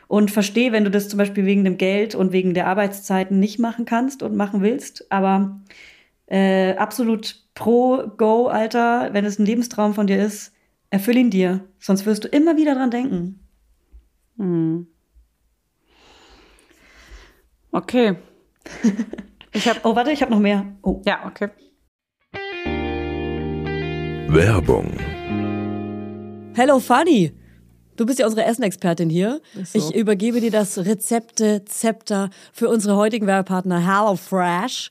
und verstehe, wenn du das zum Beispiel wegen dem Geld und wegen der Arbeitszeiten nicht machen kannst und machen willst. Aber äh, absolut pro Go, Alter, wenn es ein Lebenstraum von dir ist, erfüll ihn dir. Sonst wirst du immer wieder dran denken. Okay. Ich habe. [LAUGHS] Oh, warte, ich habe noch mehr. Oh. Ja, okay. Werbung. Hello Fanny! Du bist ja unsere Essenexpertin hier. So. Ich übergebe dir das Rezepte-Zepter für unsere heutigen Werbepartner HelloFresh.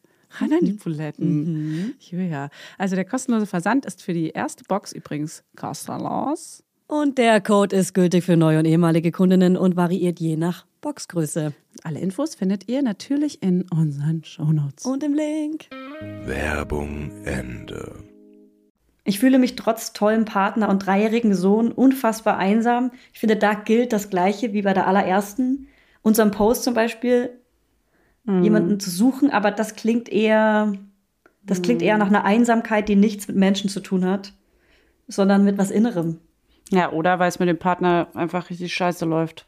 Ran an die Buletten. Ja. Also der kostenlose Versand ist für die erste Box übrigens kostenlos. Und der Code ist gültig für neue und ehemalige Kundinnen und variiert je nach Boxgröße. Alle Infos findet ihr natürlich in unseren Shownotes. Und im Link. Werbung Ende. Ich fühle mich trotz tollem Partner und dreijährigen Sohn unfassbar einsam. Ich finde, da gilt das Gleiche wie bei der allerersten. Unserem Post zum Beispiel, jemanden zu suchen, aber das klingt eher, das klingt eher nach einer Einsamkeit, die nichts mit Menschen zu tun hat, sondern mit was Innerem. Ja, oder weil es mit dem Partner einfach richtig scheiße läuft.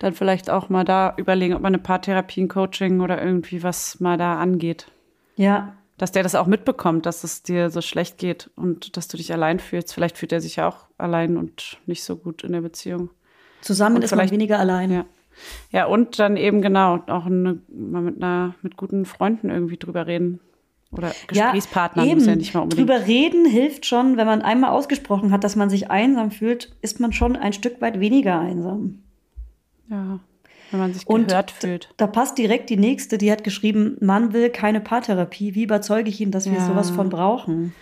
Dann vielleicht auch mal da überlegen, ob man eine Paartherapie, ein Coaching oder irgendwie was mal da angeht. Ja, Dass der das auch mitbekommt, dass es dir so schlecht geht und dass du dich allein fühlst. Vielleicht fühlt er sich ja auch allein und nicht so gut in der Beziehung. zusammen Und ist man vielleicht- weniger allein. Ja. Ja, und dann eben genau, auch eine, mal mit einer, mit guten Freunden irgendwie drüber reden. Oder Gesprächspartner, ja, muss eben. ja nicht mal unbedingt. Drüber reden hilft schon, wenn man einmal ausgesprochen hat, dass man sich einsam fühlt, ist man schon ein Stück weit weniger einsam. Ja, wenn man sich Und gehört fühlt. Da passt direkt die nächste, die hat geschrieben, man will keine Paartherapie. Wie überzeuge ich ihn, dass wir Ja. sowas von brauchen?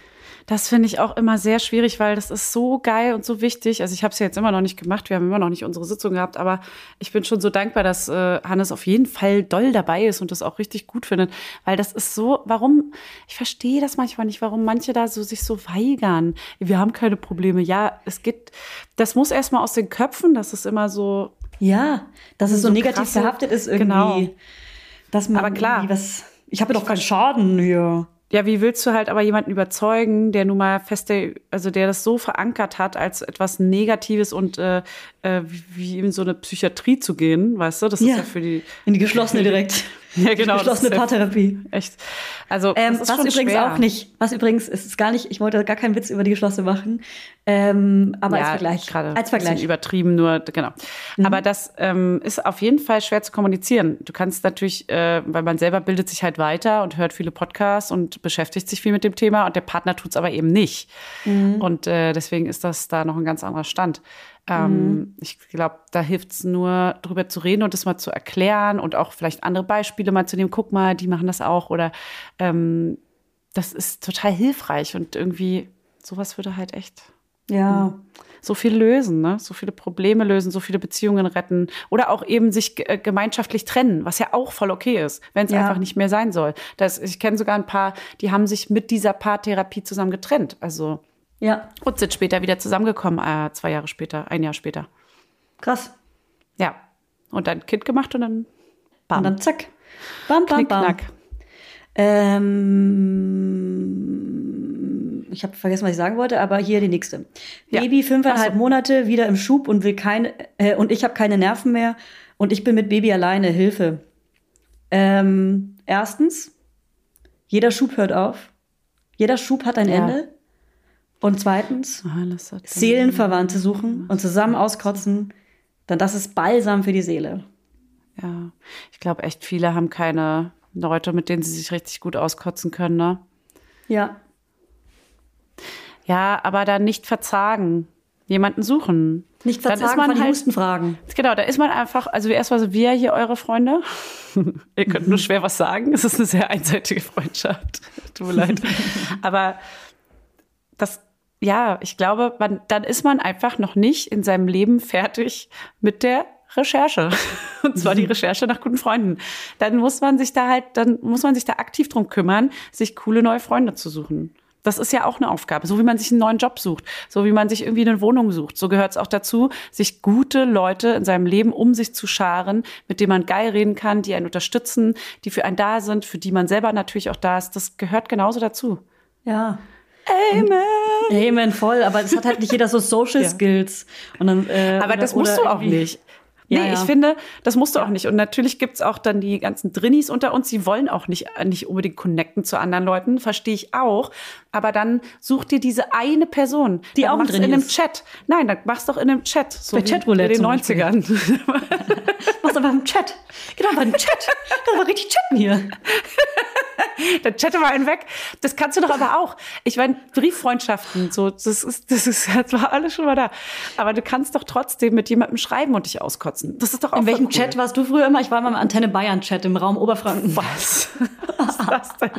Das finde ich auch immer sehr schwierig, weil das ist so geil und so wichtig. Also ich habe es ja jetzt immer noch nicht gemacht, wir haben immer noch nicht unsere Sitzung gehabt, aber ich bin schon so dankbar, dass äh, Hannes auf jeden Fall doll dabei ist und das auch richtig gut findet, weil das ist so, warum, ich verstehe das manchmal nicht, warum manche da so sich so weigern. Wir haben keine Probleme. Ja, es geht, das muss erstmal aus den Köpfen, das ist immer so, Ja, dass es so, So negativ krasse- behaftet ist irgendwie. Genau. Dass man Aber klar. was. Ich habe doch keinen Schaden hier. Ja, wie willst du halt aber jemanden überzeugen, der nun mal feste, also der das so verankert hat, als etwas Negatives und äh, äh, wie- wie in so eine Psychiatrie zu gehen, weißt du? Das Ja. ist ja für die. In die geschlossene direkt. Ja, genau, geschlossene das ist ja- Paartherapie. Echt. Also, Ähm, das ist was übrigens schwer. auch nicht, was übrigens, es ist gar nicht, ich wollte gar keinen Witz über die geschlossene machen, ähm, aber als Vergleich. Gerade als Ein Vergleich. Mhm. bisschen übertrieben, nur, genau. Aber das ähm, ist auf jeden Fall schwer zu kommunizieren. Du kannst natürlich, äh, weil man selber bildet sich halt weiter und hört viele Podcasts und beschäftigt sich viel mit dem Thema und der Partner tut es aber eben nicht. Mhm. Und äh, deswegen ist das da noch ein ganz anderer Stand. Ähm, Mhm. Ich glaube, da hilft es nur, drüber zu reden und das mal zu erklären und auch vielleicht andere Beispiele mal zu nehmen. Guck mal, die machen das auch oder ähm, das ist total hilfreich und irgendwie sowas würde halt echt Ja. so viel lösen, ne? so viele Probleme lösen, so viele Beziehungen retten oder auch eben sich äh, gemeinschaftlich trennen, was ja auch voll okay ist, wenn es Ja. einfach nicht mehr sein soll. Das, ich kenne sogar ein paar, die haben sich mit dieser Paartherapie zusammen getrennt, also Ja. und sind später wieder zusammengekommen, äh, zwei Jahre später, ein Jahr später. Krass. Ja, und dann Kind gemacht und dann bam, Und dann zack. Bam, bam, bam. knack. Ähm, ich habe vergessen, was ich sagen wollte, aber hier die nächste. Ja. Baby fünfeinhalb so. Monate, wieder im Schub und will keine äh, und ich habe keine Nerven mehr und ich bin mit Baby alleine. Hilfe. Ähm, erstens, jeder Schub hört auf. Jeder Schub hat ein Ja. Ende. Und zweitens, hat- Seelenverwandte suchen und zusammen auskotzen, dann das ist Balsam für die Seele. Ja, ich glaube echt, viele haben keine Leute, mit denen sie sich richtig gut auskotzen können, ne? Ja. Ja, aber dann nicht verzagen. Jemanden suchen. Nicht Dann ist verzagen man von halt- Hustenfragen. Genau, da ist man einfach, also erstmal so wir hier eure Freunde. [LAUGHS] Ihr könnt nur schwer was sagen. Es ist eine sehr einseitige Freundschaft. [LAUGHS] Tut mir leid. [LAUGHS] Aber das, ja, ich glaube, man, dann ist man einfach noch nicht in seinem Leben fertig mit der Recherche. [LAUGHS] Und zwar die Recherche nach guten Freunden. Dann muss man sich da halt, dann muss man sich da aktiv drum kümmern, sich coole neue Freunde zu suchen. Das ist ja auch eine Aufgabe, so wie man sich einen neuen Job sucht, so wie man sich irgendwie eine Wohnung sucht. So gehört es auch dazu, sich gute Leute in seinem Leben um sich zu scharen, mit denen man geil reden kann, die einen unterstützen, die für einen da sind, für die man selber natürlich auch da ist. Das gehört genauso dazu. Ja. Amen. Amen, voll, aber es hat halt nicht jeder so Social [LAUGHS] Ja. Skills. Dann, äh, Aber oder- das musst du auch nicht. Ja, nee, ja. ich finde, das musst du auch nicht. Und natürlich gibt's auch dann die ganzen Drinnies unter uns, die wollen auch nicht, nicht unbedingt connecten zu anderen Leuten, verstehe ich auch. Aber dann such dir diese eine Person. Die dann auch mach's in Drinni einem ist. Chat. Nein, dann mach's doch in einem Chat. So Bei Chatroulette in den zum Beispiel. 90ern. [LAUGHS] Mach's aber im Chat. Genau, beim Chat. Das war richtig chatten hier. [LAUGHS] dann chatte mal einen weg. Das kannst du doch aber auch. Ich meine, Brieffreundschaften, so, das ist, das ist, das war alles schon mal da. Aber du kannst doch trotzdem mit jemandem schreiben und dich auskotzen. Das ist doch auch In welchem cool. Chat warst du früher immer? Ich war immer im Antenne Bayern Chat im Raum Oberfranken. Was? [LAUGHS] Was ist das denn?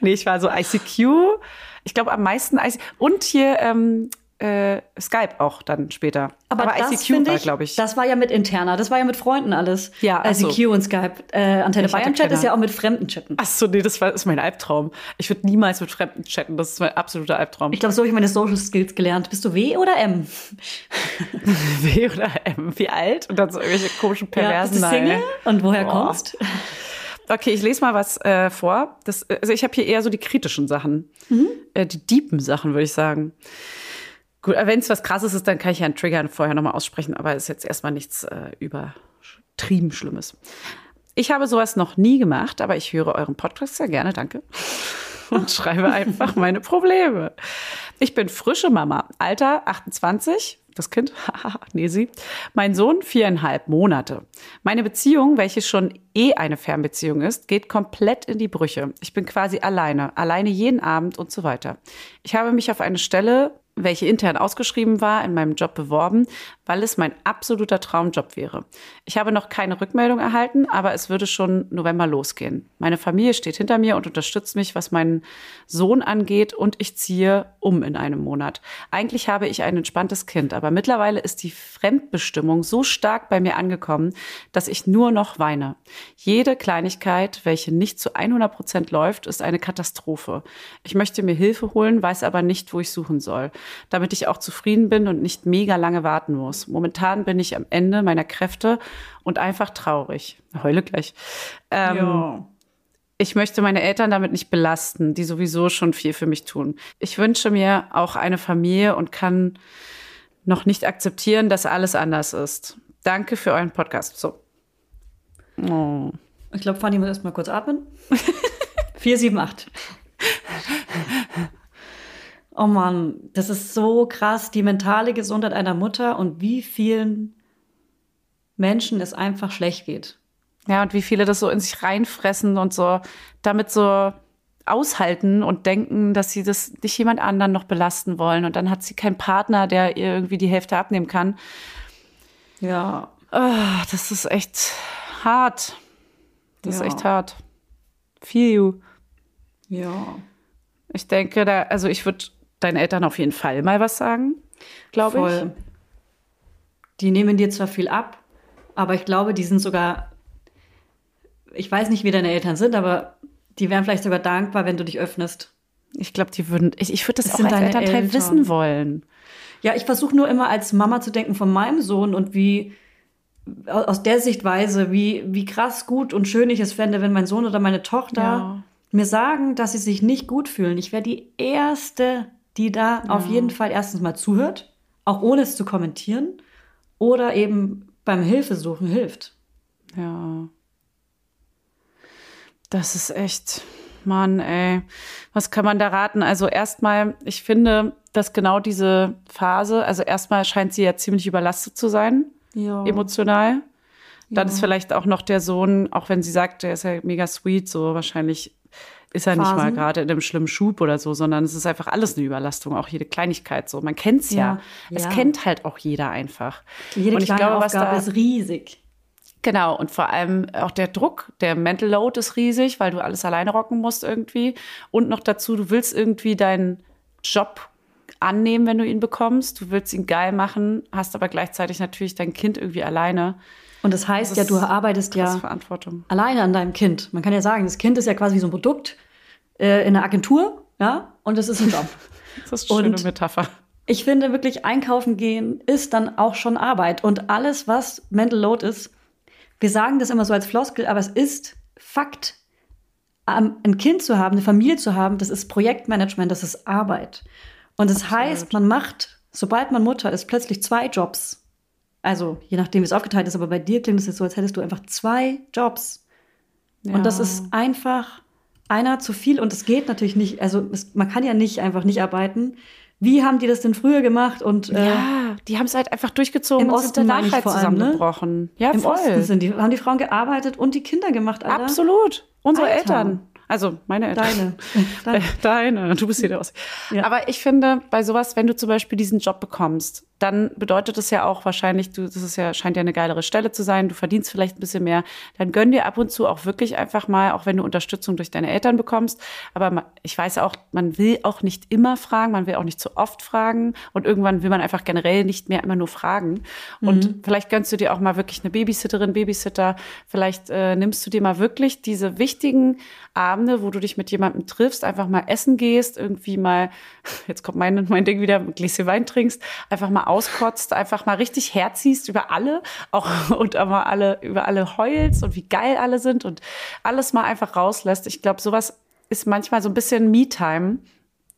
Nee, ich war so ICQ. Ich glaube am meisten ICQ. Und hier, ähm, äh, Skype auch dann später. Aber, das ICQ war, glaube ich. das war ja mit interner, das war ja mit Freunden alles. Ja, so. ICQ und Skype. Äh, Antenne Bayern Chat ist ja auch mit Fremden chatten. Ach so, nee, das war, ist mein Albtraum. Ich würde niemals mit Fremden chatten. Das ist mein absoluter Albtraum. Ich glaube, so habe ich meine Social Skills gelernt. Bist du W oder M? [LAUGHS] W oder M, wie alt? Und dann so irgendwelche komischen Ja, Perversen. bist du Single? Und woher Boah. kommst? Okay, ich lese mal was äh, vor. Das, also ich habe hier eher so die kritischen Sachen. Äh, die deepen Sachen, würde ich sagen. Gut, wenn es was krasses ist, dann kann ich ja einen Trigger vorher nochmal aussprechen, aber ist jetzt erstmal nichts äh, übertrieben Schlimmes. Ich habe sowas noch nie gemacht, aber ich höre euren Podcast sehr gerne, danke. [LAUGHS] Und schreibe einfach meine Probleme. Ich bin frische Mama, Alter 28, das Kind, [LAUGHS] nee, sie. Mein Sohn viereinhalb Monate. Meine Beziehung, welche schon eh eine Fernbeziehung ist, geht komplett in die Brüche. Ich bin quasi alleine, alleine jeden Abend und so weiter. Ich habe mich auf eine Stelle welche intern ausgeschrieben war, in meinem Job beworben, weil es mein absoluter Traumjob wäre. Ich habe noch keine Rückmeldung erhalten, aber es würde schon November losgehen. Meine Familie steht hinter mir und unterstützt mich, was meinen Sohn angeht und ich ziehe um in einem Monat. Eigentlich habe ich ein entspanntes Kind, aber mittlerweile ist die Fremdbestimmung so stark bei mir angekommen, dass ich nur noch weine. Jede Kleinigkeit, welche nicht zu 100 Prozent läuft, ist eine Katastrophe. Ich möchte mir Hilfe holen, weiß aber nicht, wo ich suchen soll, damit ich auch zufrieden bin und nicht mega lange warten muss. Momentan bin ich am Ende meiner Kräfte und einfach traurig. Heule gleich. Ähm, ich möchte meine Eltern damit nicht belasten, die sowieso schon viel für mich tun. Ich wünsche mir auch eine Familie und kann noch nicht akzeptieren, dass alles anders ist. Danke für euren Podcast. So. Oh. Ich glaube, Fanny muss erst mal kurz atmen. 4, 7, 8. Oh Mann, das ist so krass, die mentale Gesundheit einer Mutter und wie vielen Menschen es einfach schlecht geht. Ja, und wie viele das so in sich reinfressen und so damit so aushalten und denken, dass sie das nicht jemand anderen noch belasten wollen. Und dann hat sie keinen Partner, der ihr irgendwie die Hälfte abnehmen kann. Ja. Ah, das ist echt hart. Das Ja. ist echt hart. Feel you. Ja. Ich denke, da, also ich würde deinen Eltern auf jeden Fall mal was sagen, glaube ich. Die nehmen dir zwar viel ab, aber ich glaube, die sind sogar, ich weiß nicht, wie deine Eltern sind, aber die wären vielleicht sogar dankbar, wenn du dich öffnest. Ich glaube, die würden, ich, ich würde das Es auch als deine Elternteil Eltern. wissen wollen. Ja, ich versuche nur immer als Mama zu denken von meinem Sohn und wie au- aus der Sichtweise, wie, wie krass gut und schön ich es fände, wenn mein Sohn oder meine Tochter Ja. mir sagen, dass sie sich nicht gut fühlen. Ich wäre die Erste, die da auf jeden Fall erstens mal zuhört, auch ohne es zu kommentieren oder eben beim Hilfesuchen hilft. Ja. Das ist echt, Mann, ey. Was kann man da raten? Also erstmal, ich finde, dass genau diese Phase, also erstmal scheint sie ja ziemlich überlastet zu sein, Ja. emotional. Dann Ja. ist vielleicht auch noch der Sohn, auch wenn sie sagt, der ist ja mega sweet, so wahrscheinlich ist er nicht mal Phasen. gerade in einem schlimmen Schub oder so, sondern es ist einfach alles eine Überlastung, auch jede Kleinigkeit so. Man kennt's ja. Ja, Es ja. kennt halt auch jeder einfach. Jede Und ich kleine glaube, was Aufgabe da- ist riesig. Genau, und vor allem auch der Druck, der Mental Load ist riesig, weil du alles alleine rocken musst irgendwie. Und noch dazu, du willst irgendwie deinen Job annehmen, wenn du ihn bekommst. Du willst ihn geil machen, hast aber gleichzeitig natürlich dein Kind irgendwie alleine. Und das heißt Das ja, du arbeitest ja Verantwortung. alleine an deinem Kind. Man kann ja sagen, das Kind ist ja quasi wie so ein Produkt äh, in einer Agentur, ja, und das ist ein Job. [LAUGHS] Das ist eine schöne Metapher. Ich finde wirklich, einkaufen gehen ist dann auch schon Arbeit. Und alles, was Mental Load ist, wir sagen das immer so als Floskel, aber es ist Fakt. Ein Kind zu haben, eine Familie zu haben, das ist Projektmanagement, das ist Arbeit. Und das heißt, man macht, sobald man Mutter ist, plötzlich zwei Jobs. Also, je nachdem, wie es aufgeteilt ist, aber bei dir klingt es jetzt so, als hättest du einfach zwei Jobs. Und das Ja. ist einfach einer zu viel und es geht natürlich nicht, also es, man kann ja nicht einfach nicht arbeiten. Wie haben die das denn früher gemacht? Und äh, ja, die haben es halt einfach durchgezogen im und sind Osten meine ich halt vor allem, ne? zusammengebrochen. Ja, im voll. Osten sind die, haben die Frauen gearbeitet und die Kinder gemacht, Alter. Absolut. Unsere Alter. Eltern. Also meine Eltern. Deine. Deine. [LAUGHS] Deine, du bist hier der aus. Ja. Aber ich finde, bei sowas, wenn du zum Beispiel diesen Job bekommst, dann bedeutet es ja auch wahrscheinlich, du, das ist ja, scheint ja eine geilere Stelle zu sein, du verdienst vielleicht ein bisschen mehr, dann gönn dir ab und zu auch wirklich einfach mal, auch wenn du Unterstützung durch deine Eltern bekommst. Aber ich weiß auch, man will auch nicht immer fragen, man will auch nicht zu oft fragen und irgendwann will man einfach generell nicht mehr immer nur fragen. Und Mhm. vielleicht gönnst du dir auch mal wirklich eine Babysitterin, Babysitter, vielleicht äh, nimmst du dir mal wirklich diese wichtigen Abende, wo du dich mit jemandem triffst, einfach mal essen gehst, irgendwie mal, [LAUGHS] jetzt kommt mein, mein Ding wieder, ein Gläschen Wein trinkst, einfach mal auskotzt, einfach mal richtig herziehst über alle, auch [LAUGHS] und aber alle, über alle heulst und wie geil alle sind und alles mal einfach rauslässt. Ich glaube, sowas ist manchmal so ein bisschen Me-Time.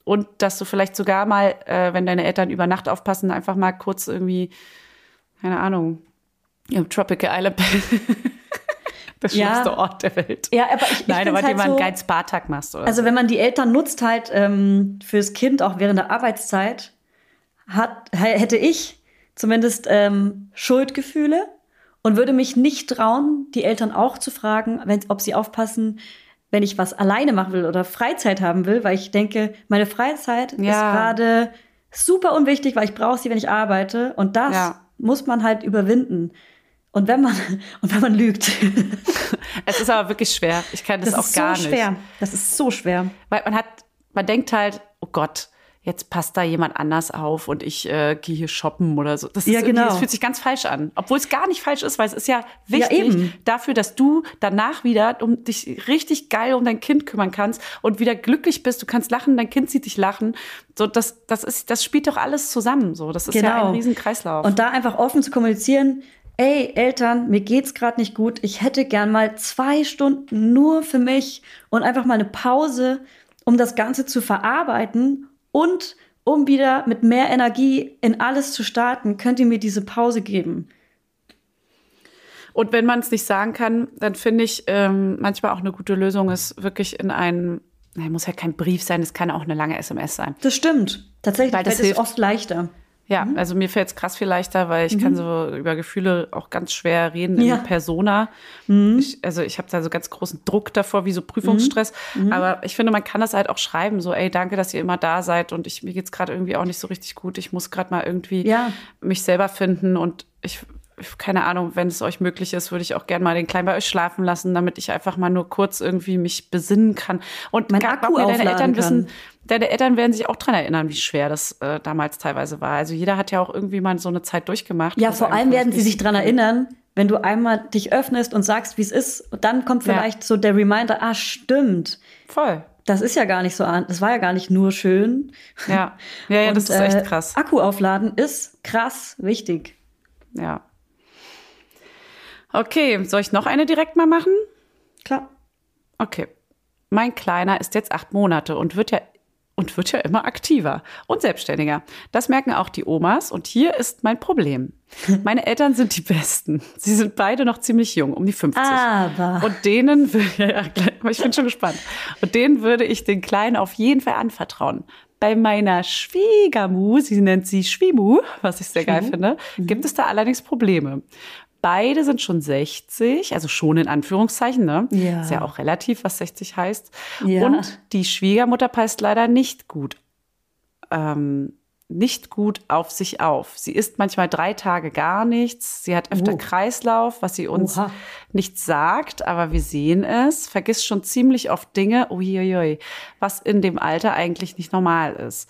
Und dass du vielleicht sogar mal, äh, wenn deine Eltern über Nacht aufpassen, einfach mal kurz irgendwie, keine Ahnung, im Tropical Island, [LAUGHS] Ja. schlimmste Ort der Welt. Ja, aber ich, ich Nein, aber halt mal einen so, geilen Spa-Tag machst oder Also so. wenn man die Eltern nutzt halt ähm, fürs Kind auch während der Arbeitszeit, hat, hätte ich zumindest ähm, Schuldgefühle und würde mich nicht trauen, die Eltern auch zu fragen, wenn, ob sie aufpassen, wenn ich was alleine machen will oder Freizeit haben will, weil ich denke, meine Freizeit ist Ja. gerade super unwichtig, weil ich brauche sie, wenn ich arbeite und das Ja. muss man halt überwinden. Und wenn man [LAUGHS] und wenn man lügt, [LAUGHS] Es ist aber wirklich schwer. Ich kann das, das auch ist gar so nicht. schwer. Das ist so schwer. Weil man hat, man denkt halt, oh Gott, jetzt passt da jemand anders auf und ich äh, gehe hier shoppen oder so. Das, Ja, genau. das fühlt sich ganz falsch an. Obwohl es gar nicht falsch ist, weil es ist ja wichtig eben. dafür, dass du danach wieder um dich richtig geil um dein Kind kümmern kannst und wieder glücklich bist. Du kannst lachen, dein Kind sieht dich lachen. So, das, das ist, das spielt doch alles zusammen. So, das ist ja ein riesen Kreislauf. Genau. Und da einfach offen zu kommunizieren, ey Eltern, mir geht's gerade nicht gut. Ich hätte gern mal zwei Stunden nur für mich und einfach mal eine Pause, um das Ganze zu verarbeiten und um wieder mit mehr Energie in alles zu starten. Könnt ihr mir diese Pause geben? Und wenn man es nicht sagen kann, dann finde ich ähm, manchmal auch eine gute Lösung ist wirklich in einen, na, muss ja kein Brief sein, es kann auch eine lange SMS sein. Das stimmt. Tatsächlich Weil das hilft. oft leichter. Ja, also mir fällt es krass viel leichter, weil ich kann so über Gefühle auch ganz schwer reden in Ja. Persona. Ich, also ich habe da so ganz großen Druck davor, wie so Prüfungsstress. Aber ich finde, man kann das halt auch schreiben, so, ey, danke, dass ihr immer da seid und ich, mir geht's gerade irgendwie auch nicht so richtig gut. Ich muss gerade mal irgendwie Ja. mich selber finden und ich keine Ahnung, wenn es euch möglich ist, würde ich auch gerne mal den Kleinen bei euch schlafen lassen, damit ich einfach mal nur kurz irgendwie mich besinnen kann. Und Mein Akku mir, deine Eltern kann. wissen, deine Eltern werden sich auch dran erinnern, wie schwer das äh, damals teilweise war. Also jeder hat ja auch irgendwie mal so eine Zeit durchgemacht. Ja, vor allem werden sie sich dran erinnern, wenn du einmal dich öffnest und sagst, wie es ist. Und dann kommt Ja. vielleicht so der Reminder, ah, stimmt. Voll. Das ist ja gar nicht so an, das war ja gar nicht nur schön. Ja, ja, [LAUGHS] ja das Und, ist echt äh, krass. Akku aufladen ist krass wichtig. Ja. Okay, soll ich noch eine direkt mal machen? Klar. Okay. Mein Kleiner ist jetzt acht Monate und wird ja und wird ja immer aktiver und selbstständiger. Das merken auch die Omas und hier ist mein Problem. [LAUGHS] Meine Eltern sind die Besten. Sie sind beide noch ziemlich jung, um die 50. Aber. Und denen, [LAUGHS] ja, ich bin schon gespannt. Und denen würde ich den Kleinen auf jeden Fall anvertrauen. Bei meiner Schwiegermu, sie nennt sie Schwimu, was ich sehr geil finde, gibt es da allerdings Probleme. Beide sind schon 60, also schon in Anführungszeichen, ne? Ja. Ist ja auch relativ, was 60 heißt. Ja. Und die Schwiegermutter passt leider nicht gut ähm, nicht gut auf sich auf. Sie isst manchmal drei Tage gar nichts. Sie hat öfter Oh. Kreislauf, was sie uns Oha. nicht sagt, aber wir sehen es. Vergisst schon ziemlich oft Dinge, uiuiui, was in dem Alter eigentlich nicht normal ist.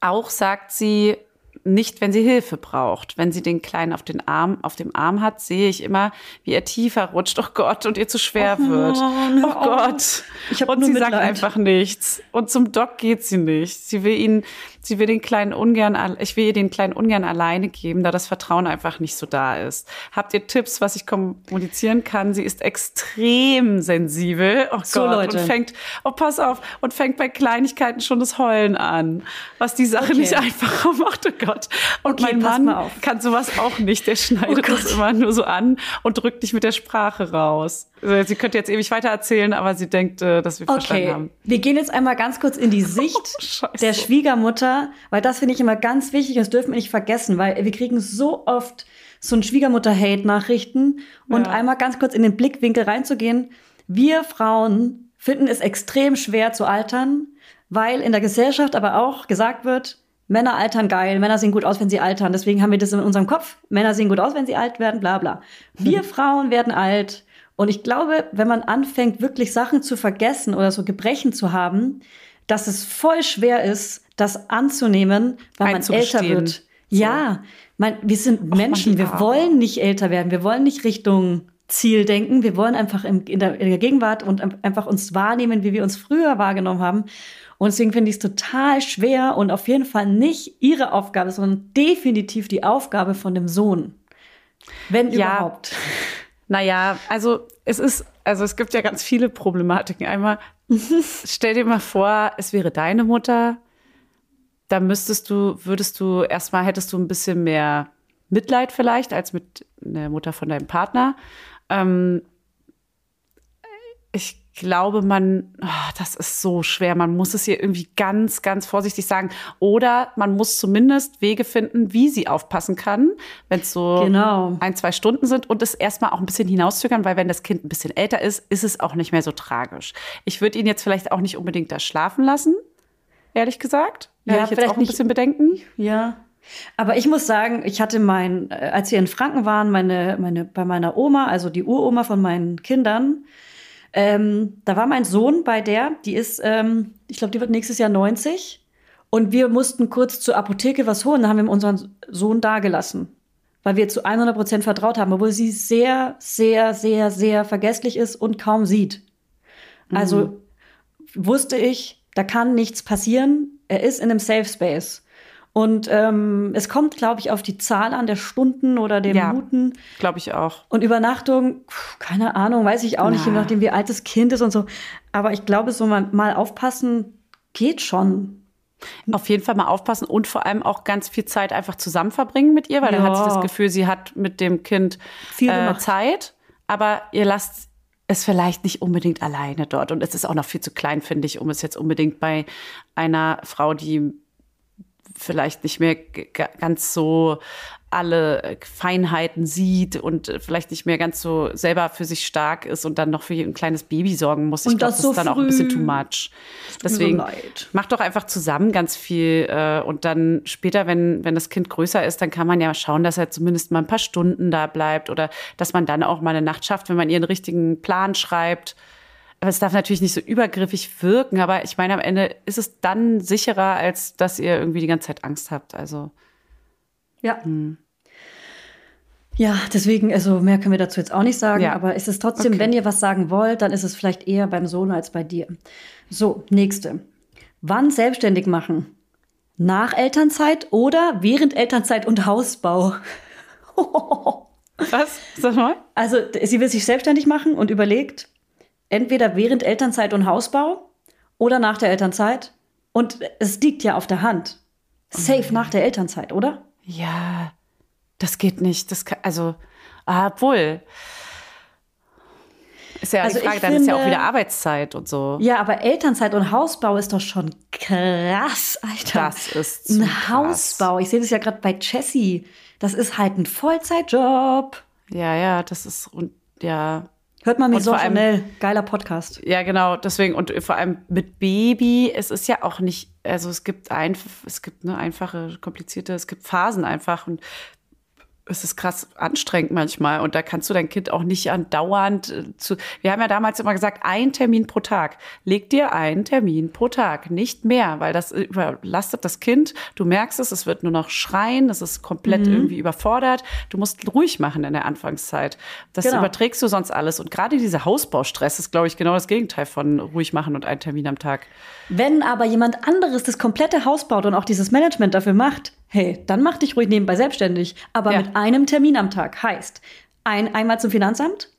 Auch sagt sie nicht, wenn sie Hilfe braucht. Wenn sie den Kleinen auf den Arm, auf dem Arm hat, sehe ich immer, wie er tiefer rutscht. Oh Gott, und ihr zu schwer wird. Mann, Oh auf. Gott. Und sie sagt Mitleid. einfach nichts. Und zum Doc geht sie nicht. Sie will ihn, sie will den Kleinen ungern, ich will ihr den Kleinen ungern alleine geben, da das Vertrauen einfach nicht so da ist. Habt ihr Tipps, was ich kommunizieren kann? Sie ist extrem sensibel. Oh So, Gott. Leute. Und fängt, oh pass auf, und fängt bei Kleinigkeiten schon das Heulen an. Was die Sache Okay. nicht einfacher [LAUGHS] macht, oh Gott. Und Okay, mein Mann kann sowas auch nicht. Der schneidet Oh das immer nur so an und drückt dich mit der Sprache raus. Also, Sie könnte jetzt ewig weiter erzählen, aber sie denkt, äh, dass wir verstanden Okay, haben. wir gehen jetzt einmal ganz kurz in die [LAUGHS] Sicht Scheiße. der Schwiegermutter, weil das finde ich immer ganz wichtig und das dürfen wir nicht vergessen, weil wir kriegen so oft so ein Schwiegermutter-Hate-Nachrichten und Ja. einmal ganz kurz in den Blickwinkel reinzugehen. Wir Frauen finden es extrem schwer zu altern, weil in der Gesellschaft aber auch gesagt wird, Männer altern geil, Männer sehen gut aus, wenn sie altern. Deswegen haben wir das in unserem Kopf. Männer sehen gut aus, wenn sie alt werden, bla bla. Wir [LAUGHS] Frauen werden alt. Und ich glaube, wenn man anfängt, wirklich Sachen zu vergessen oder so Gebrechen zu haben, dass es voll schwer ist, das anzunehmen, weil man älter wird. Ja, man, wir sind Mann, Menschen, wir wollen nicht älter werden, wir wollen nicht Richtung Ziel denken, wir wollen einfach im, in, der, in der Gegenwart und ein- einfach uns wahrnehmen, wie wir uns früher wahrgenommen haben. Und deswegen finde ich es total schwer und auf jeden Fall nicht ihre Aufgabe, sondern definitiv die Aufgabe von dem Sohn. Wenn Ja. überhaupt. Naja, also es ist, also es gibt ja ganz viele Problematiken. Einmal, [LAUGHS] stell dir mal vor, es wäre deine Mutter, da müsstest du, würdest du erstmal hättest du ein bisschen mehr Mitleid vielleicht als mit der Mutter von deinem Partner. Ähm, ich glaube, man, ah, das ist so schwer. Man muss es hier irgendwie ganz, ganz vorsichtig sagen. Oder man muss zumindest Wege finden, wie sie aufpassen kann, wenn es so Genau. ein, zwei Stunden sind und es erstmal auch ein bisschen hinauszögern, weil wenn das Kind ein bisschen älter ist, ist es auch nicht mehr so tragisch. Ich würde ihn jetzt vielleicht auch nicht unbedingt da schlafen lassen, ehrlich gesagt. Ja, hätte ich jetzt auch ein nicht- bisschen Bedenken. Ja. Aber ich muss sagen, ich hatte mein, äh, als wir in Franken waren, meine, meine, bei meiner Oma, also die Uroma von meinen Kindern, ähm, da war mein Sohn bei der, die ist, ähm, ich glaube, die wird nächstes Jahr 90. Und wir mussten kurz zur Apotheke was holen. Da haben wir unseren Sohn dagelassen. Weil wir zu 100 Prozent vertraut haben, obwohl sie sehr, sehr, sehr, sehr vergesslich ist und kaum sieht. Also wusste ich, da kann nichts passieren. Er ist in einem Safe Space. Und ähm, es kommt, glaube ich, auf die Zahl an der Stunden oder der Ja. Minuten. Glaube ich auch. Und Übernachtung, pf, keine Ahnung, weiß ich auch nicht, je Na. nachdem, wie alt das Kind ist und so. Aber ich glaube, so mal, mal aufpassen geht schon. Auf jeden Fall mal aufpassen und vor allem auch ganz viel Zeit einfach zusammen verbringen mit ihr, weil dann hat sie Ja. das Gefühl, sie hat mit dem Kind Viel äh. Zeit. Aber ihr lasst es vielleicht nicht unbedingt alleine dort. Und es ist auch noch viel zu klein, finde ich, um es jetzt unbedingt bei einer Frau, die vielleicht nicht mehr ganz so alle Feinheiten sieht und äh, vielleicht nicht mehr ganz so selber für sich stark ist und dann noch für ein kleines Baby sorgen muss. Ich glaube, das das so ist dann auch ein bisschen früh. too much. so Deswegen leid. macht doch einfach zusammen ganz viel äh, und dann später, wenn, wenn das Kind größer ist, dann kann man ja schauen, dass er zumindest mal ein paar Stunden da bleibt oder dass man dann auch mal eine Nacht schafft, wenn man ihren richtigen Plan schreibt. Aber es darf natürlich nicht so übergriffig wirken, aber ich meine, am Ende ist es dann sicherer, als dass ihr irgendwie die ganze Zeit Angst habt. Also Ja. Ja, deswegen, also mehr können wir dazu jetzt auch nicht sagen, Ja. aber es ist trotzdem, Okay. wenn ihr was sagen wollt, dann ist es vielleicht eher beim Sohn als bei dir. So, nächste. Wann selbstständig machen? Nach Elternzeit oder während Elternzeit und Hausbau? [LAUGHS] was? Sag mal. Also, sie will sich selbstständig machen und überlegt, entweder während Elternzeit und Hausbau oder nach der Elternzeit. Und es liegt ja auf der Hand. Safe nach der Elternzeit, oder? Ja, das geht nicht. Das kann, also, ah, obwohl. Ist ja Also die Frage, dann ist ja auch finde- wieder Arbeitszeit und so. Ja, aber Elternzeit und Hausbau ist doch schon krass, Alter. Das ist zu ein krass. Hausbau. Ich sehe das ja gerade bei Jessie. Das ist halt ein Vollzeitjob. Ja, ja, das ist und ja, Hört mal vor allem- Chanel. Geiler Podcast. ja genau. Deswegen und vor allem mit Baby, es ist ja auch nicht, also es gibt ein, es gibt eine einfache, komplizierte, es gibt Phasen einfach und es ist krass anstrengend manchmal und da kannst du dein Kind auch nicht andauernd äh, zu. Wir haben ja damals immer gesagt, ein Termin pro Tag. Leg dir einen Termin pro Tag, nicht mehr, weil das überlastet das Kind. Du merkst es, es wird nur noch schreien, es ist komplett irgendwie überfordert. Du musst ruhig machen in der Anfangszeit. Das Genau. überträgst du sonst alles und gerade dieser Hausbaustress ist, glaube ich, genau das Gegenteil von ruhig machen und einen Termin am Tag. Wenn aber jemand anderes das komplette Haus baut und auch dieses Management dafür macht, hey, dann mach dich ruhig nebenbei selbstständig. Aber Ja. mit einem Termin am Tag heißt ein, einmal zum Finanzamt,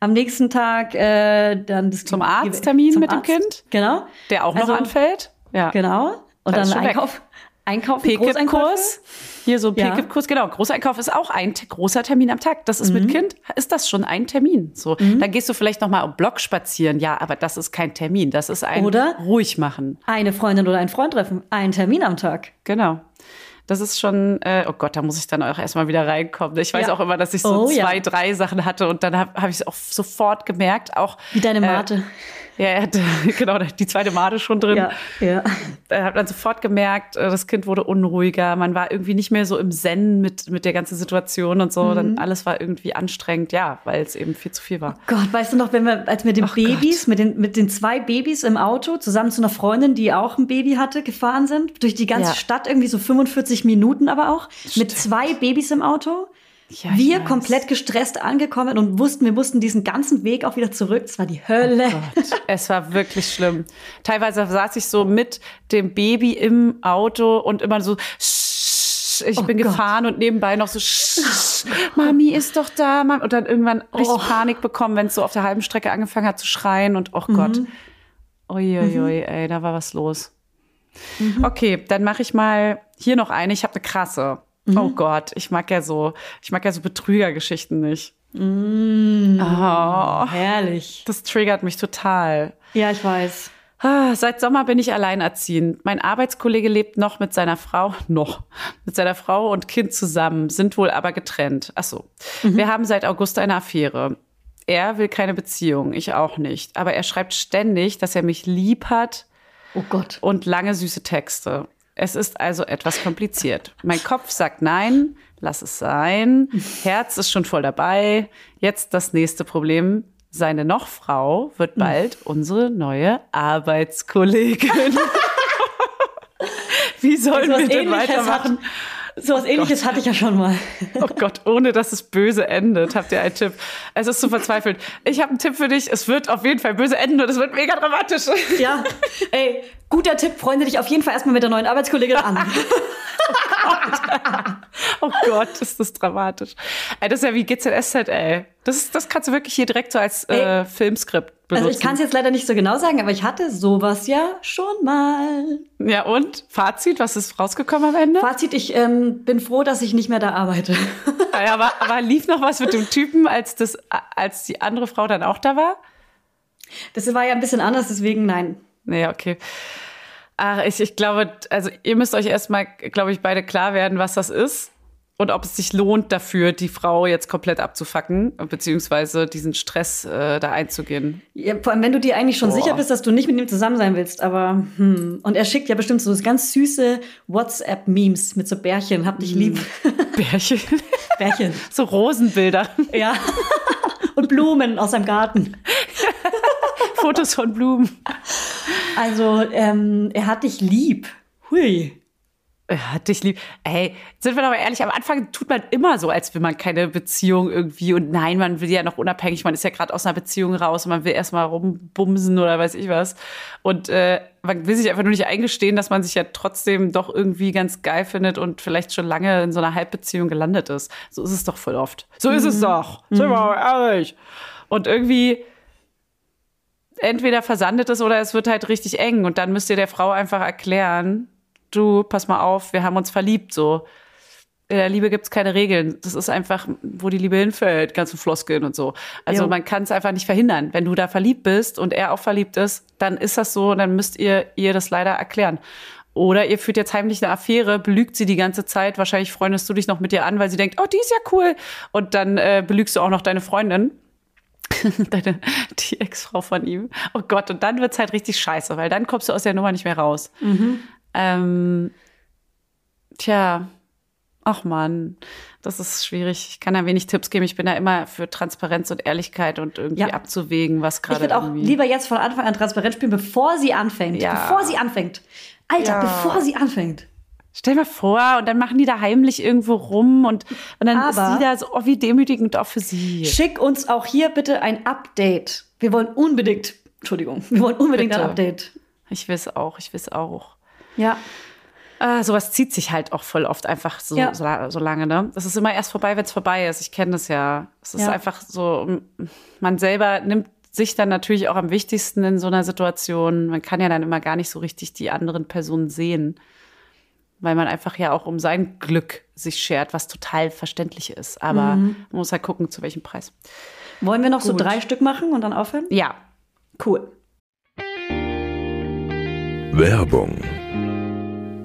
am nächsten Tag äh, dann das Zum Arzttermin zum mit dem Arzt. Kind? Genau. Der auch Also, noch anfällt. Ja. Genau. Und Da ist dann schon weg. Einkauf, Einkauf. PKIP-Kurs. Hier so Ja. PKIP-Kurs, genau. Großeinkauf ist auch ein großer Termin am Tag. Das ist Mhm. mit Kind, ist das schon ein Termin. So, dann gehst du vielleicht noch mal am Block spazieren. Ja, aber das ist kein Termin. Das ist ein Oder? ruhig machen. Eine Freundin oder einen Freund treffen, ein Termin am Tag. Genau. Das ist schon, äh, oh Gott, da muss ich dann auch erstmal wieder reinkommen. Ich weiß Ja. auch immer, dass ich so Oh, ja. zwei, drei Sachen hatte und dann habe hab ich es auch sofort gemerkt, auch Wie deine Äh, Mate. Ja, er hatte [LAUGHS] genau die zweite Made schon drin. Ja, ja. Er hat dann sofort gemerkt, äh, das Kind wurde unruhiger. Man war irgendwie nicht mehr so im Zen mit, mit der ganzen Situation und so. Mhm. Dann alles war irgendwie anstrengend, ja, weil es eben viel zu viel war. Gott, weißt du noch, wenn wir als mit den Ach Babys, mit den, mit den zwei Babys im Auto zusammen zu einer Freundin, die auch ein Baby hatte, gefahren sind, durch die ganze Ja. Stadt, irgendwie so 45 Minuten aber auch, mit zwei Babys im Auto. Ja, wir weiß. komplett gestresst angekommen und wussten, wir mussten diesen ganzen Weg auch wieder zurück. Es war die Hölle. Gott, es war wirklich schlimm. Teilweise saß ich so mit dem Baby im Auto und immer so, "Sch, ich Oh bin Gott. gefahren und nebenbei noch so, "Sch, Mami ist doch da. Mami. Und dann irgendwann richtig Oh. Panik bekommen, wenn es so auf der halben Strecke angefangen hat zu schreien und oh Gott. Uiuiui, ey, da war was los. Okay, dann mache ich mal hier noch eine. Ich habe eine krasse. Oh Gott, ich mag ja so, ich mag ja so Betrügergeschichten nicht. Oh, Herrlich. das triggert mich total. Ja, ich weiß. Ah, Seit Sommer bin ich alleinerziehend. Mein Arbeitskollege lebt noch mit seiner Frau, [LAUGHS] noch, mit seiner Frau und Kind zusammen, sind wohl aber getrennt. Ach so. Wir haben seit August eine Affäre. Er will keine Beziehung, ich auch nicht. Aber er schreibt ständig, dass er mich lieb hat Oh Gott. und lange süße Texte. Es ist also etwas kompliziert. Mein Kopf sagt nein, lass es sein. Herz ist schon voll dabei. Jetzt das nächste Problem. Seine Nochfrau wird bald unsere neue Arbeitskollegin. [LAUGHS] Wie sollen wir denn weitermachen? So was ähnliches hatte ich ja schon mal. Oh Gott, ohne dass es böse endet, habt ihr einen Tipp. Es ist zu verzweifelt. Ich habe einen Tipp für dich. Es wird auf jeden Fall böse enden und es wird mega dramatisch. Ja. Ey, guter Tipp, freunde dich auf jeden Fall erstmal mit der neuen Arbeitskollegin an. [LAUGHS] Oh Gott, ist das dramatisch. Ey, das ist ja wie GZSZ, ey. Das, ist, das kannst du wirklich hier direkt so als äh. Filmskript benutzen. Also ich kann es jetzt leider nicht so genau sagen, aber ich hatte sowas ja schon mal. ja, und? Fazit, was ist rausgekommen am Ende? Fazit, ich ähm, bin froh, dass ich nicht mehr da arbeite. [LAUGHS] ja, aber, aber lief noch was mit dem Typen, als, das, als die andere Frau dann auch da war? Das war ja ein bisschen anders, deswegen nein. Nee, okay. Ach, ich, ich glaube, also ihr müsst euch erstmal, glaube ich, beide klar werden, was das ist und ob es sich lohnt dafür, die Frau jetzt komplett abzufacken, beziehungsweise diesen Stress äh, da einzugehen. Ja, vor allem, wenn du dir eigentlich schon Boah. sicher bist, dass du nicht mit ihm zusammen sein willst, aber hm. Und er schickt ja bestimmt so ganz süße WhatsApp-Memes mit so Bärchen. Hab dich lieb. [LAUGHS] Bärchen. Bärchen. [LAUGHS] so Rosenbilder. [LAUGHS] Ja. Und Blumen aus seinem Garten. Fotos von Blumen. Also, ähm, er hat dich lieb. Hui. Hat dich lieb. Ey, sind wir doch mal ehrlich, am Anfang tut man immer so, als will man keine Beziehung irgendwie. Und nein, man will ja noch unabhängig, man ist ja gerade aus einer Beziehung raus und man will erstmal rumbumsen oder weiß ich was. Und äh, man will sich einfach nur nicht eingestehen, dass man sich ja trotzdem doch irgendwie ganz geil findet und vielleicht schon lange in so einer Halbbeziehung gelandet ist. So ist es doch voll oft. So ist es doch. Sind wir mal ehrlich. Und irgendwie entweder versandet es oder es wird halt richtig eng. Und dann müsst ihr der Frau einfach erklären, du, pass mal auf, wir haben uns verliebt, so. In der Liebe gibt's keine Regeln. Das ist einfach, wo die Liebe hinfällt, ganze Floskeln und so. Also Jo. man kann es einfach nicht verhindern. Wenn du da verliebt bist und er auch verliebt ist, dann ist das so und dann müsst ihr ihr das leider erklären. Oder ihr führt jetzt heimlich eine Affäre, belügt sie die ganze Zeit. Wahrscheinlich freundest du dich noch mit ihr an, weil sie denkt, oh, die ist ja cool. Und dann äh, belügst du auch noch deine Freundin. [LAUGHS] deine, die Ex-Frau von ihm. Oh Gott, und dann wird's halt richtig scheiße, weil dann kommst du aus der Nummer nicht mehr raus. Ähm, tja, ach man, das ist schwierig. Ich kann da wenig Tipps geben. Ich bin da immer für Transparenz und Ehrlichkeit und irgendwie Ja. abzuwägen, was Ich gerade würde auch lieber jetzt von Anfang an transparent spielen, bevor sie anfängt. Ja. Bevor sie anfängt. Alter, Ja. bevor sie anfängt. Stell dir mal vor, und dann machen die da heimlich irgendwo rum und, und dann ist Aber- sie da so, oh, wie demütigend auch für sie. Schick uns auch hier bitte ein Update. Wir wollen unbedingt, Entschuldigung, wir wollen unbedingt Bitte. ein Update. Ich weiß auch, ich weiß auch. Ja. Ah, sowas zieht sich halt auch voll oft einfach so, Ja. so, so lange, ne? Das ist immer erst vorbei, wenn es vorbei ist. Ich kenne das ja. Es ist Ja. einfach so, man selber nimmt sich dann natürlich auch am wichtigsten in so einer Situation. Man kann ja dann immer gar nicht so richtig die anderen Personen sehen, weil man einfach ja auch um sein Glück sich schert, was total verständlich ist. Aber Mhm. man muss halt gucken, zu welchem Preis. Wollen wir noch so Gut. drei Stück machen und dann aufhören? Ja, Cool. Werbung.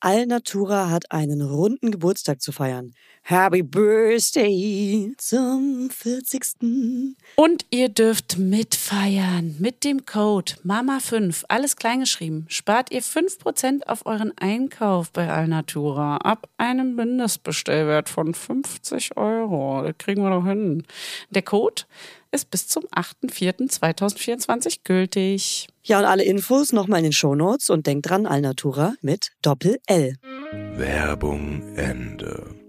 Alnatura hat einen runden Geburtstag zu feiern. Happy Birthday zum 40. Und ihr dürft mitfeiern mit dem Code MAMA5, alles kleingeschrieben. Spart ihr 5% auf euren Einkauf bei Alnatura ab einem Mindestbestellwert von 50 Euro. Das kriegen wir doch hin. Der Code ist bis zum 8.4.2024 gültig. Ja, und alle Infos nochmal in den Shownotes und denkt dran, Alnatura mit Doppel-L. Werbung Ende.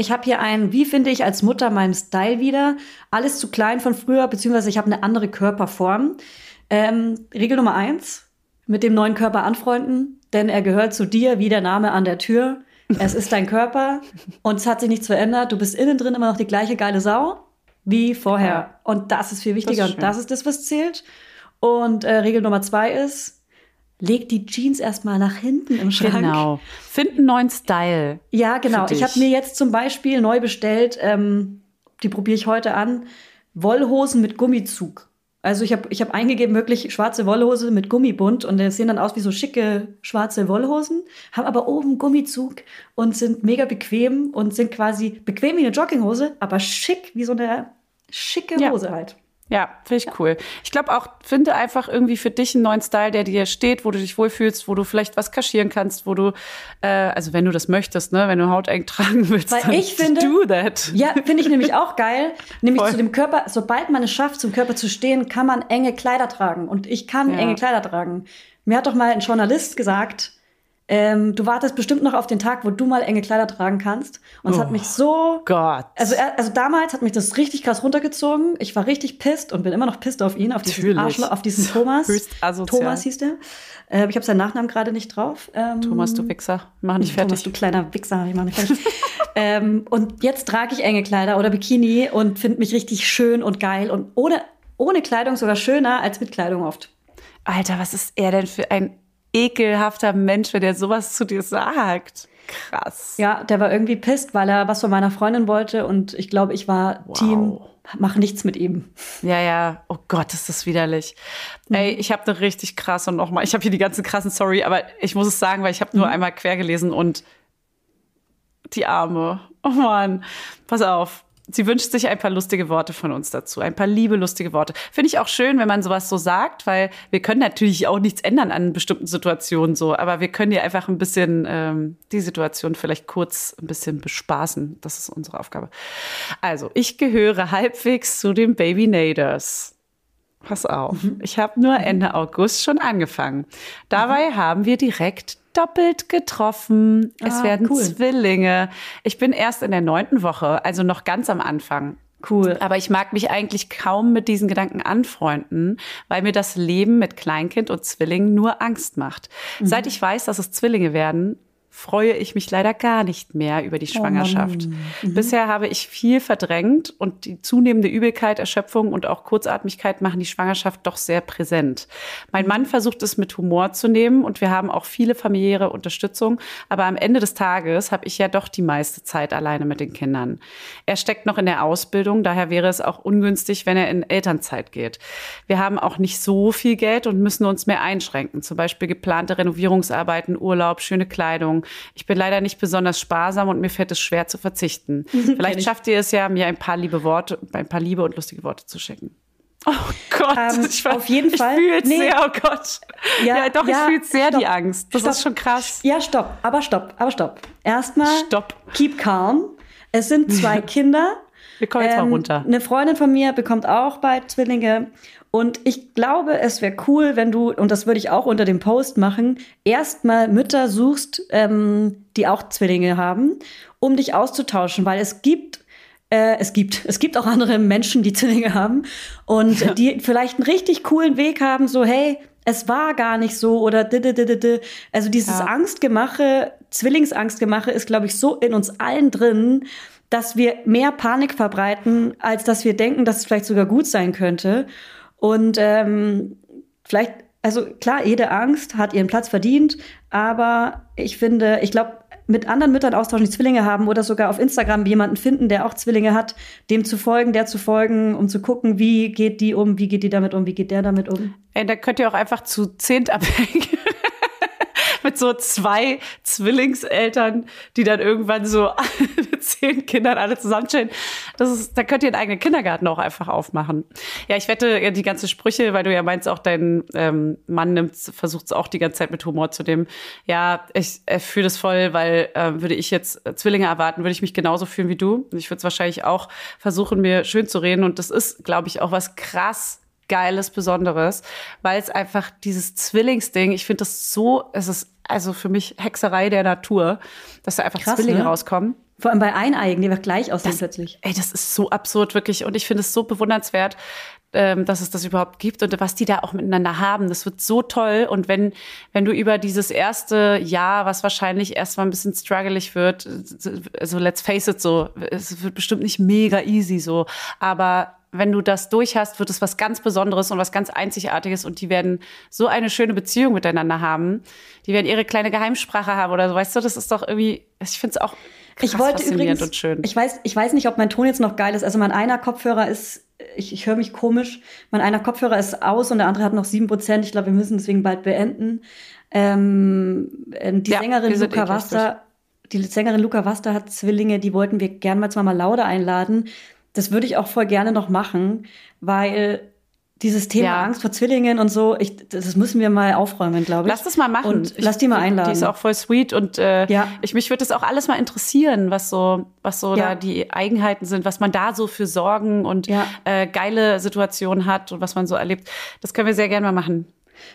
Ich habe hier ein, wie finde ich als Mutter meinen Style wieder? Alles zu klein von früher, beziehungsweise ich habe eine andere Körperform. Ähm, Regel Nummer eins, mit dem neuen Körper anfreunden, denn er gehört zu dir wie der Name an der Tür. Es ist dein Körper und es hat sich nichts verändert. Du bist innen drin immer noch die gleiche geile Sau wie vorher. Ja. Und das ist viel wichtiger. Das ist und das ist das, was zählt. Und äh, Regel Nummer zwei ist, leg die Jeans erstmal nach hinten im Schrank. Genau. Find einen neuen Style. Ja, genau. Ich habe mir jetzt zum Beispiel neu bestellt, ähm, die probiere ich heute an, Wollhosen mit Gummizug. Also ich habe ich hab eingegeben, wirklich schwarze Wollhose mit Gummibund und die sehen dann aus wie so schicke schwarze Wollhosen, haben aber oben Gummizug und sind mega bequem und sind quasi bequem wie eine Jogginghose, aber schick wie so eine schicke Hose ja. halt. Ja, finde ich ja. cool. Ich glaube auch, finde einfach irgendwie für dich einen neuen Style, der dir steht, wo du dich wohlfühlst, wo du vielleicht was kaschieren kannst, wo du, äh, also wenn du das möchtest, ne, wenn du hauteng [LAUGHS] tragen willst, Weil dann ich finde, do that. Ja, finde ich nämlich auch geil. [LAUGHS] Nämlich Voll. zu dem Körper, sobald man es schafft, zum Körper zu stehen, kann man enge Kleider tragen. Und ich kann ja. enge Kleider tragen. Mir hat doch mal ein Journalist gesagt, ähm, du wartest bestimmt noch auf den Tag, wo du mal enge Kleider tragen kannst. Und es oh, hat mich so. Gott. Also, also damals hat mich das richtig krass runtergezogen. Ich war richtig pisst und bin immer noch pisst auf ihn, auf diesen Arschloch, auf diesen Thomas. Höchst asozial. Thomas hieß der. Äh, ich habe seinen Nachnamen gerade nicht drauf. Ähm, Thomas, du Wichser. Mach nicht fertig. Thomas, du kleiner Wichser. Ich mach nicht fertig. [LAUGHS] ähm, und jetzt trage ich enge Kleider oder Bikini und finde mich richtig schön und geil. Und ohne, ohne Kleidung sogar schöner als mit Kleidung oft. Alter, was ist er denn für ein ekelhafter Mensch, wenn der sowas zu dir sagt. Krass. Ja, der war irgendwie pisst, weil er was von meiner Freundin wollte und ich glaube, ich war wow. Team, mach nichts mit ihm. Ja, ja. Oh Gott, ist das widerlich. Mhm. Ey, ich habe eine richtig krasse und nochmal, ich habe hier die ganzen krassen, sorry, aber ich muss es sagen, weil ich habe nur mhm. einmal quer gelesen und die Arme. Oh Mann, pass auf. Sie wünscht sich ein paar lustige Worte von uns dazu, ein paar liebe, lustige Worte. Finde ich auch schön, wenn man sowas so sagt, weil wir können natürlich auch nichts ändern an bestimmten Situationen so, aber wir können ja einfach ein bisschen ähm, die Situation vielleicht kurz ein bisschen bespaßen. Das ist unsere Aufgabe. Also, ich gehöre halbwegs zu den Baby Naders. Pass auf, mhm. ich habe nur Ende August schon angefangen. Dabei mhm. haben wir direkt doppelt getroffen. Es ah, werden cool. Zwillinge. Ich bin erst in der neunten Woche, also noch ganz am Anfang. Cool. Aber ich mag mich eigentlich kaum mit diesen Gedanken anfreunden, weil mir das Leben mit Kleinkind und Zwillingen nur Angst macht. Mhm. Seit ich weiß, dass es Zwillinge werden, freue ich mich leider gar nicht mehr über die Oh Schwangerschaft. Mhm. Bisher habe ich viel verdrängt und die zunehmende Übelkeit, Erschöpfung und auch Kurzatmigkeit machen die Schwangerschaft doch sehr präsent. Mein Mann versucht es mit Humor zu nehmen und wir haben auch viele familiäre Unterstützung, aber am Ende des Tages habe ich ja doch die meiste Zeit alleine mit den Kindern. Er steckt noch in der Ausbildung, daher wäre es auch ungünstig, wenn er in Elternzeit geht. Wir haben auch nicht so viel Geld und müssen uns mehr einschränken, zum Beispiel geplante Renovierungsarbeiten, Urlaub, schöne Kleidung. Ich bin leider nicht besonders sparsam und mir fällt es schwer zu verzichten. [LAUGHS] Vielleicht schafft ihr es ja, mir ein paar liebe Worte, ein paar liebe und lustige Worte zu schicken. Oh Gott, Ähm, [LAUGHS] ich auf jeden Fall. Ich fühle Nee. sehr, oh Gott. Ja, doch, ich fühle sehr stopp. die Angst. Das Stopp. ist schon krass. Ja, stopp, aber stopp, aber stopp. Erstmal Stopp. keep calm. Es sind zwei [LAUGHS] Kinder. Wir kommen jetzt mal runter. Eine Freundin von mir bekommt auch bald Zwillinge. Und ich glaube, es wäre cool, wenn du, und das würde ich auch unter dem Post machen, erstmal Mütter suchst, ähm, die auch Zwillinge haben, um dich auszutauschen, weil es gibt äh, es gibt. Es gibt auch andere Menschen, die Zwillinge haben und die vielleicht einen richtig coolen Weg haben, so, hey, es war gar nicht so oder. Also dieses Ja. Angstgemache, Zwillingsangstgemache ist, glaube ich, so in uns allen drin, dass wir mehr Panik verbreiten, als dass wir denken, dass es vielleicht sogar gut sein könnte. Und ähm, vielleicht, also klar, jede Angst hat ihren Platz verdient, aber ich finde, ich glaube, mit anderen Müttern austauschen, die Zwillinge haben oder sogar auf Instagram jemanden finden, der auch Zwillinge hat, dem zu folgen, der zu folgen, um zu gucken, wie geht die um, wie geht die damit um, wie geht der damit um. Ey, da könnt ihr auch einfach zu zehnt abhängen. Mit so zwei Zwillingseltern, die dann irgendwann so mit [LAUGHS] zehn Kindern alle zusammenstellen. Das ist, da könnt ihr einen eigenen Kindergarten auch einfach aufmachen. Ja, ich wette, die ganzen Sprüche, weil du ja meinst, auch dein ähm, Mann nimmt, versucht es auch die ganze Zeit mit Humor zu nehmen. Ja, ich äh, fühle das voll, weil äh, würde ich jetzt äh, Zwillinge erwarten, würde ich mich genauso fühlen wie du. Ich würde es wahrscheinlich auch versuchen, mir schön zu reden. Und das ist, glaube ich, auch was krass Geiles, Besonderes, weil es einfach dieses Zwillingsding, ich finde das so, es ist also für mich Hexerei der Natur, dass da einfach Krass, Zwillinge ne? rauskommen. Vor allem bei Eineigen, die wir gleich aussehen plötzlich. Ey, das ist so absurd, wirklich. Und ich finde es so bewundernswert, ähm, dass es das überhaupt gibt und was die da auch miteinander haben. Das wird so toll. Und wenn, wenn du über dieses erste Jahr, was wahrscheinlich erstmal ein bisschen struggelig wird, also let's face it so, es wird bestimmt nicht mega easy so, aber wenn du das durch hast, wird es was ganz Besonderes und was ganz Einzigartiges und die werden so eine schöne Beziehung miteinander haben. Die werden ihre kleine Geheimsprache haben oder so, weißt du, das ist doch irgendwie, ich finde es auch krass Ich wollte faszinierend übrigens, und schön. ich weiß, ich weiß nicht, ob mein Ton jetzt noch geil ist. Also mein einer Kopfhörer ist, ich, ich höre mich komisch. Mein einer Kopfhörer ist aus und der andere hat noch sieben Prozent. Ich glaube, wir müssen deswegen bald beenden. Ähm, äh, die Ja, Sängerin Luca eh Wasta, die Sängerin Luca Wasta hat Zwillinge, die wollten wir gerne mal zweimal Laude einladen. Das würde ich auch voll gerne noch machen, weil dieses Thema Ja. Angst vor Zwillingen und so, ich, das müssen wir mal aufräumen, glaube ich. Lass das mal machen. Und Ich- lass die mal einladen. Die ist auch voll sweet und äh, Ja. ich mich würde das auch alles mal interessieren, was so, was so Ja. da die Eigenheiten sind, was man da so für Sorgen und äh, geile Situationen hat und was man so erlebt. Das können wir sehr gerne mal machen.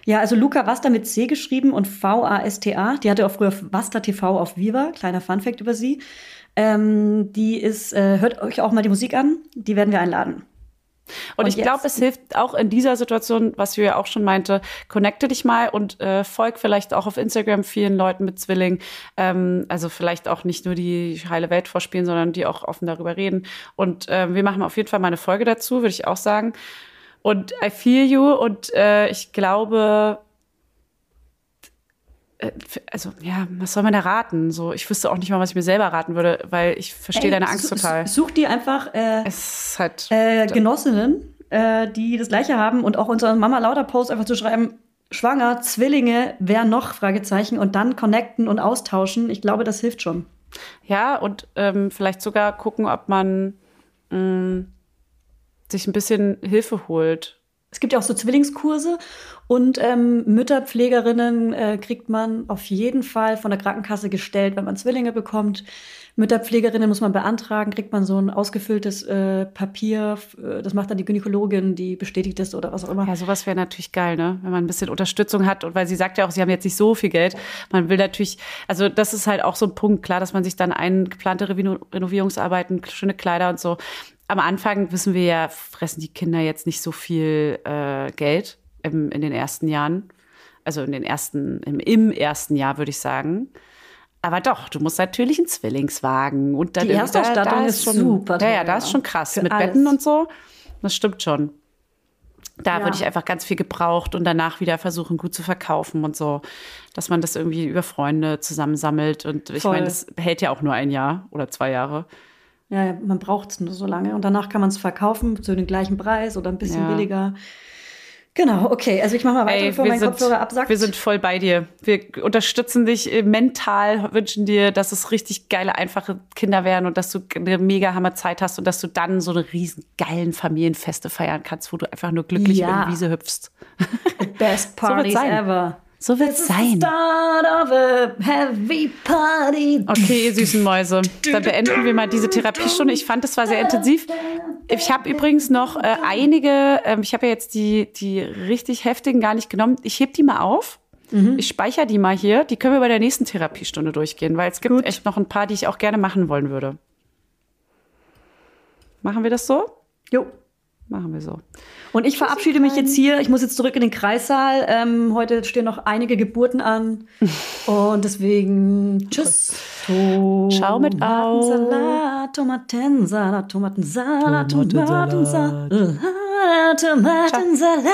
Ja, also Luca Vasta mit C geschrieben und V-A-S-T-A. Die hatte auch früher Vasta TV auf Viva. Kleiner Funfact über sie. Ähm, die ist, äh, hört euch auch mal die Musik an. Die werden wir einladen. Und, Und ich glaube, es hilft auch in dieser Situation, was Julia auch schon meinte, connecte dich mal und äh, folg vielleicht auch auf Instagram vielen Leuten mit Zwilling. Ähm, also vielleicht auch nicht nur die heile Welt vorspielen, sondern die auch offen darüber reden. Und ähm, wir machen auf jeden Fall mal eine Folge dazu, würde ich auch sagen. Und I feel you und äh, ich glaube, äh, also ja, was soll man da raten? So, ich wüsste auch nicht mal, was ich mir selber raten würde, weil ich verstehe deine Angst total. Such dir einfach äh, halt äh, Genossinnen, äh, die das Gleiche haben und auch unseren Mama Lauda Post einfach zu schreiben, schwanger, Zwillinge, wer noch? Fragezeichen und dann connecten und austauschen. Ich glaube, das hilft schon. Ja, und ähm, vielleicht sogar gucken, ob man mh, sich ein bisschen Hilfe holt. Es gibt ja auch so Zwillingskurse und ähm, Mütterpflegerinnen äh, kriegt man auf jeden Fall von der Krankenkasse gestellt, wenn man Zwillinge bekommt. Mütterpflegerinnen muss man beantragen, kriegt man so ein ausgefülltes äh, Papier. äh, Das macht dann die Gynäkologin, die bestätigt das oder was auch immer. Ja, sowas wäre natürlich geil, ne? Wenn man ein bisschen Unterstützung hat und weil sie sagt ja auch, sie haben jetzt nicht so viel Geld. Man will natürlich, also das ist halt auch so ein Punkt, klar, dass man sich dann ein geplante Reno Renovierungsarbeiten, schöne Kleider und so. Am Anfang wissen wir ja, fressen die Kinder jetzt nicht so viel äh, Geld im, in den ersten Jahren. Also in den ersten, im, im ersten Jahr, würde ich sagen. Aber doch, du musst natürlich einen Zwillingswagen. Und dann Die Erstausstattung ist super Ja, ja, da ist schon krass. Für Mit alles. Betten und so. Das stimmt schon. Da Ja. würde ich einfach ganz viel gebraucht und danach wieder versuchen, gut zu verkaufen und so. Dass man das irgendwie über Freunde zusammensammelt. Und ich Voll. meine, das hält ja auch nur ein Jahr oder zwei Jahre. Ja, man braucht es nur so lange und danach kann man es verkaufen zu dem gleichen Preis oder ein bisschen Ja. billiger. Genau, okay. Also ich mache mal weiter, Ey, bevor mein sind, Kopfhörer absackt. wir sind voll bei dir. Wir unterstützen dich äh, mental, wünschen dir, dass es richtig geile, einfache Kinder werden und dass du eine mega Hammerzeit hast und dass du dann so eine riesen geilen Familienfeste feiern kannst, wo du einfach nur glücklich Ja. über die Wiese hüpfst. Best [LAUGHS] So Parties sein. ever. So wird's It's the sein. Okay, ihr süßen Mäuse. Dann beenden wir mal diese Therapiestunde. Ich fand, es war sehr intensiv. Ich habe übrigens noch äh, einige, ähm, ich habe ja jetzt die, die richtig heftigen gar nicht genommen. Ich heb die mal auf. Ich speichere die mal hier. Die können wir bei der nächsten Therapiestunde durchgehen, weil es gibt echt noch ein paar, die ich auch gerne machen wollen würde. Machen wir das so? Jo. Machen wir so. Und ich verabschiede mich jetzt hier. Ich muss jetzt zurück in den Kreissaal. Ähm, heute stehen noch einige Geburten an. [LAUGHS] Und deswegen tschüss. Schau mit auf. Tomatensalat, Tomatensalat, Tomatensalat, Tomatensalat. Tomatensalat,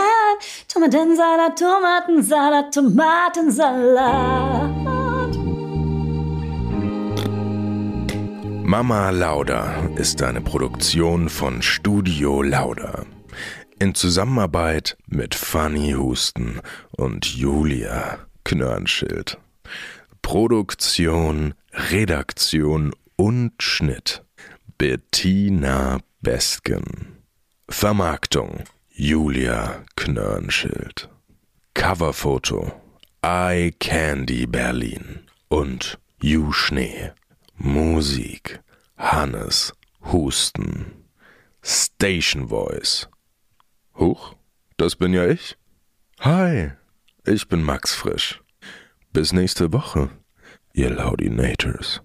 Tomatensalat, Tomatensalat, Tomatensalat. Mama Lauda ist eine Produktion von Studio Lauda. In Zusammenarbeit mit Fanny Husten und Julia Knörnschild. Produktion, Redaktion und Schnitt Bettina Bestgen. Vermarktung Julia Knörnschild. Coverfoto Eye Candy Berlin und You Schnee. Musik Hannes Husten. Station Voice. Huch, das bin ja ich. Hi, ich bin Max Frisch. Bis nächste Woche, ihr Laudinators.